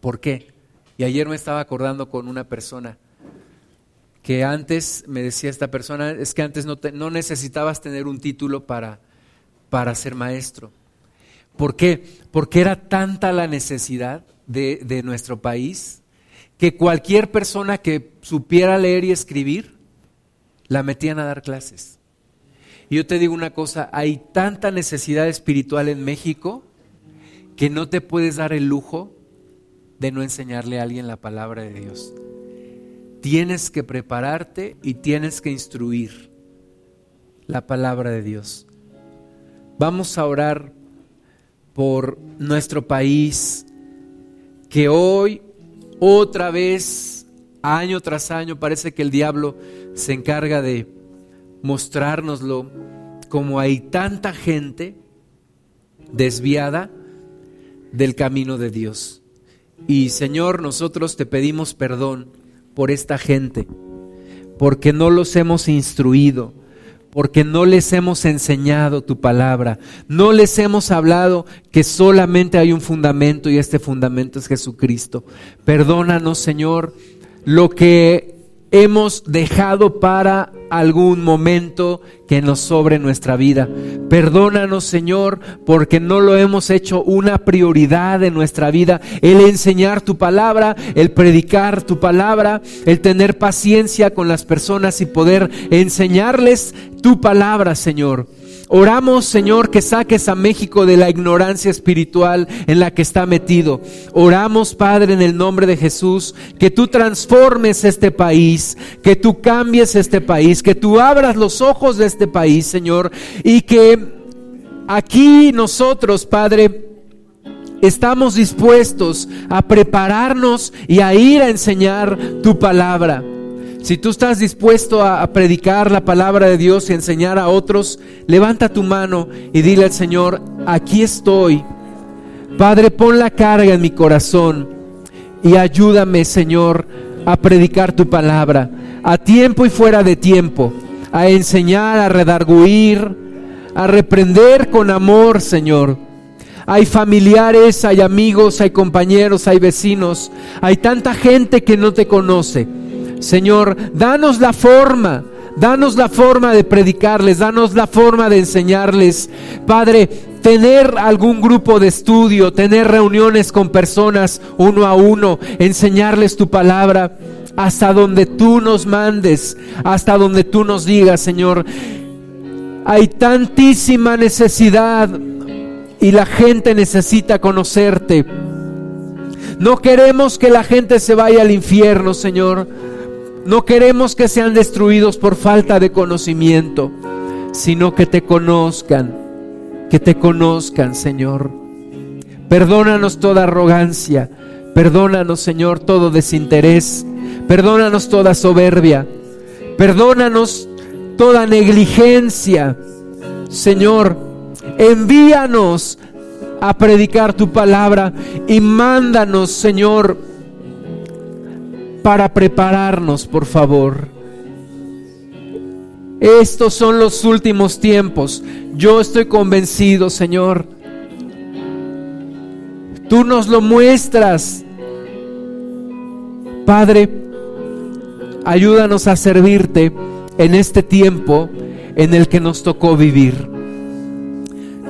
¿Por qué? Y ayer me estaba acordando con una persona que antes, me decía esta persona, es que antes no, no necesitabas tener un título para, para ser maestro. ¿Por qué? Porque era tanta la necesidad de, de nuestro país que cualquier persona que supiera leer y escribir, la metían a dar clases. Y yo te digo una cosa, hay tanta necesidad espiritual en México que no te puedes dar el lujo de no enseñarle a alguien la palabra de Dios. Tienes que prepararte y tienes que instruir la palabra de Dios. Vamos a orar por nuestro país, que hoy otra vez, año tras año, parece que el diablo se encarga de mostrárnoslo como hay tanta gente desviada del camino de Dios. Y Señor, nosotros te pedimos perdón por esta gente, porque no los hemos instruido, porque no les hemos enseñado tu palabra, no les hemos hablado que solamente hay un fundamento y este fundamento es Jesucristo. Perdónanos, Señor, lo que hemos dejado para algún momento que nos sobre nuestra vida. Perdónanos, Señor, porque no lo hemos hecho una prioridad en nuestra vida. El enseñar tu palabra, el predicar tu palabra, el tener paciencia con las personas y poder enseñarles tu palabra, Señor. Oramos, Señor, que saques a México de la ignorancia espiritual en la que está metido. Oramos, Padre, en el nombre de Jesús, que tú transformes este país, que tú cambies este país, que tú abras los ojos de este país, Señor, y que aquí nosotros, Padre, estamos dispuestos a prepararnos y a ir a enseñar tu palabra. Si tú estás dispuesto a, predicar la palabra de Dios y enseñar a otros, levanta tu mano y dile al Señor, aquí estoy. Padre, pon la carga en mi corazón y ayúdame, Señor, a predicar tu palabra, a tiempo y fuera de tiempo, a enseñar, a redarguir, a reprender con amor, Señor. Hay familiares, hay amigos, hay compañeros, hay vecinos, hay tanta gente que no te conoce Señor, danos la forma, danos la forma de predicarles, danos la forma de enseñarles. Padre, tener algún grupo de estudio, tener reuniones con personas uno a uno, enseñarles tu palabra hasta donde tú nos mandes, hasta donde tú nos digas, Señor. Hay tantísima necesidad y la gente necesita conocerte. No queremos que la gente se vaya al infierno, Señor. No queremos que sean destruidos por falta de conocimiento, sino que te conozcan, que te conozcan, Señor. Perdónanos toda arrogancia, perdónanos, Señor, todo desinterés, perdónanos toda soberbia, perdónanos toda negligencia. Señor, envíanos a predicar tu palabra y mándanos, Señor, para prepararnos, por favor. Estos son los últimos tiempos. Yo estoy convencido, Señor. Tú nos lo muestras. Padre, ayúdanos a servirte en este tiempo en el que nos tocó vivir.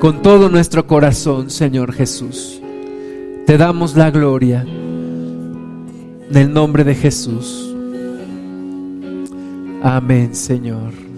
Con todo nuestro corazón, Señor Jesús. Te damos la gloria. En el nombre de Jesús. Amén, Señor.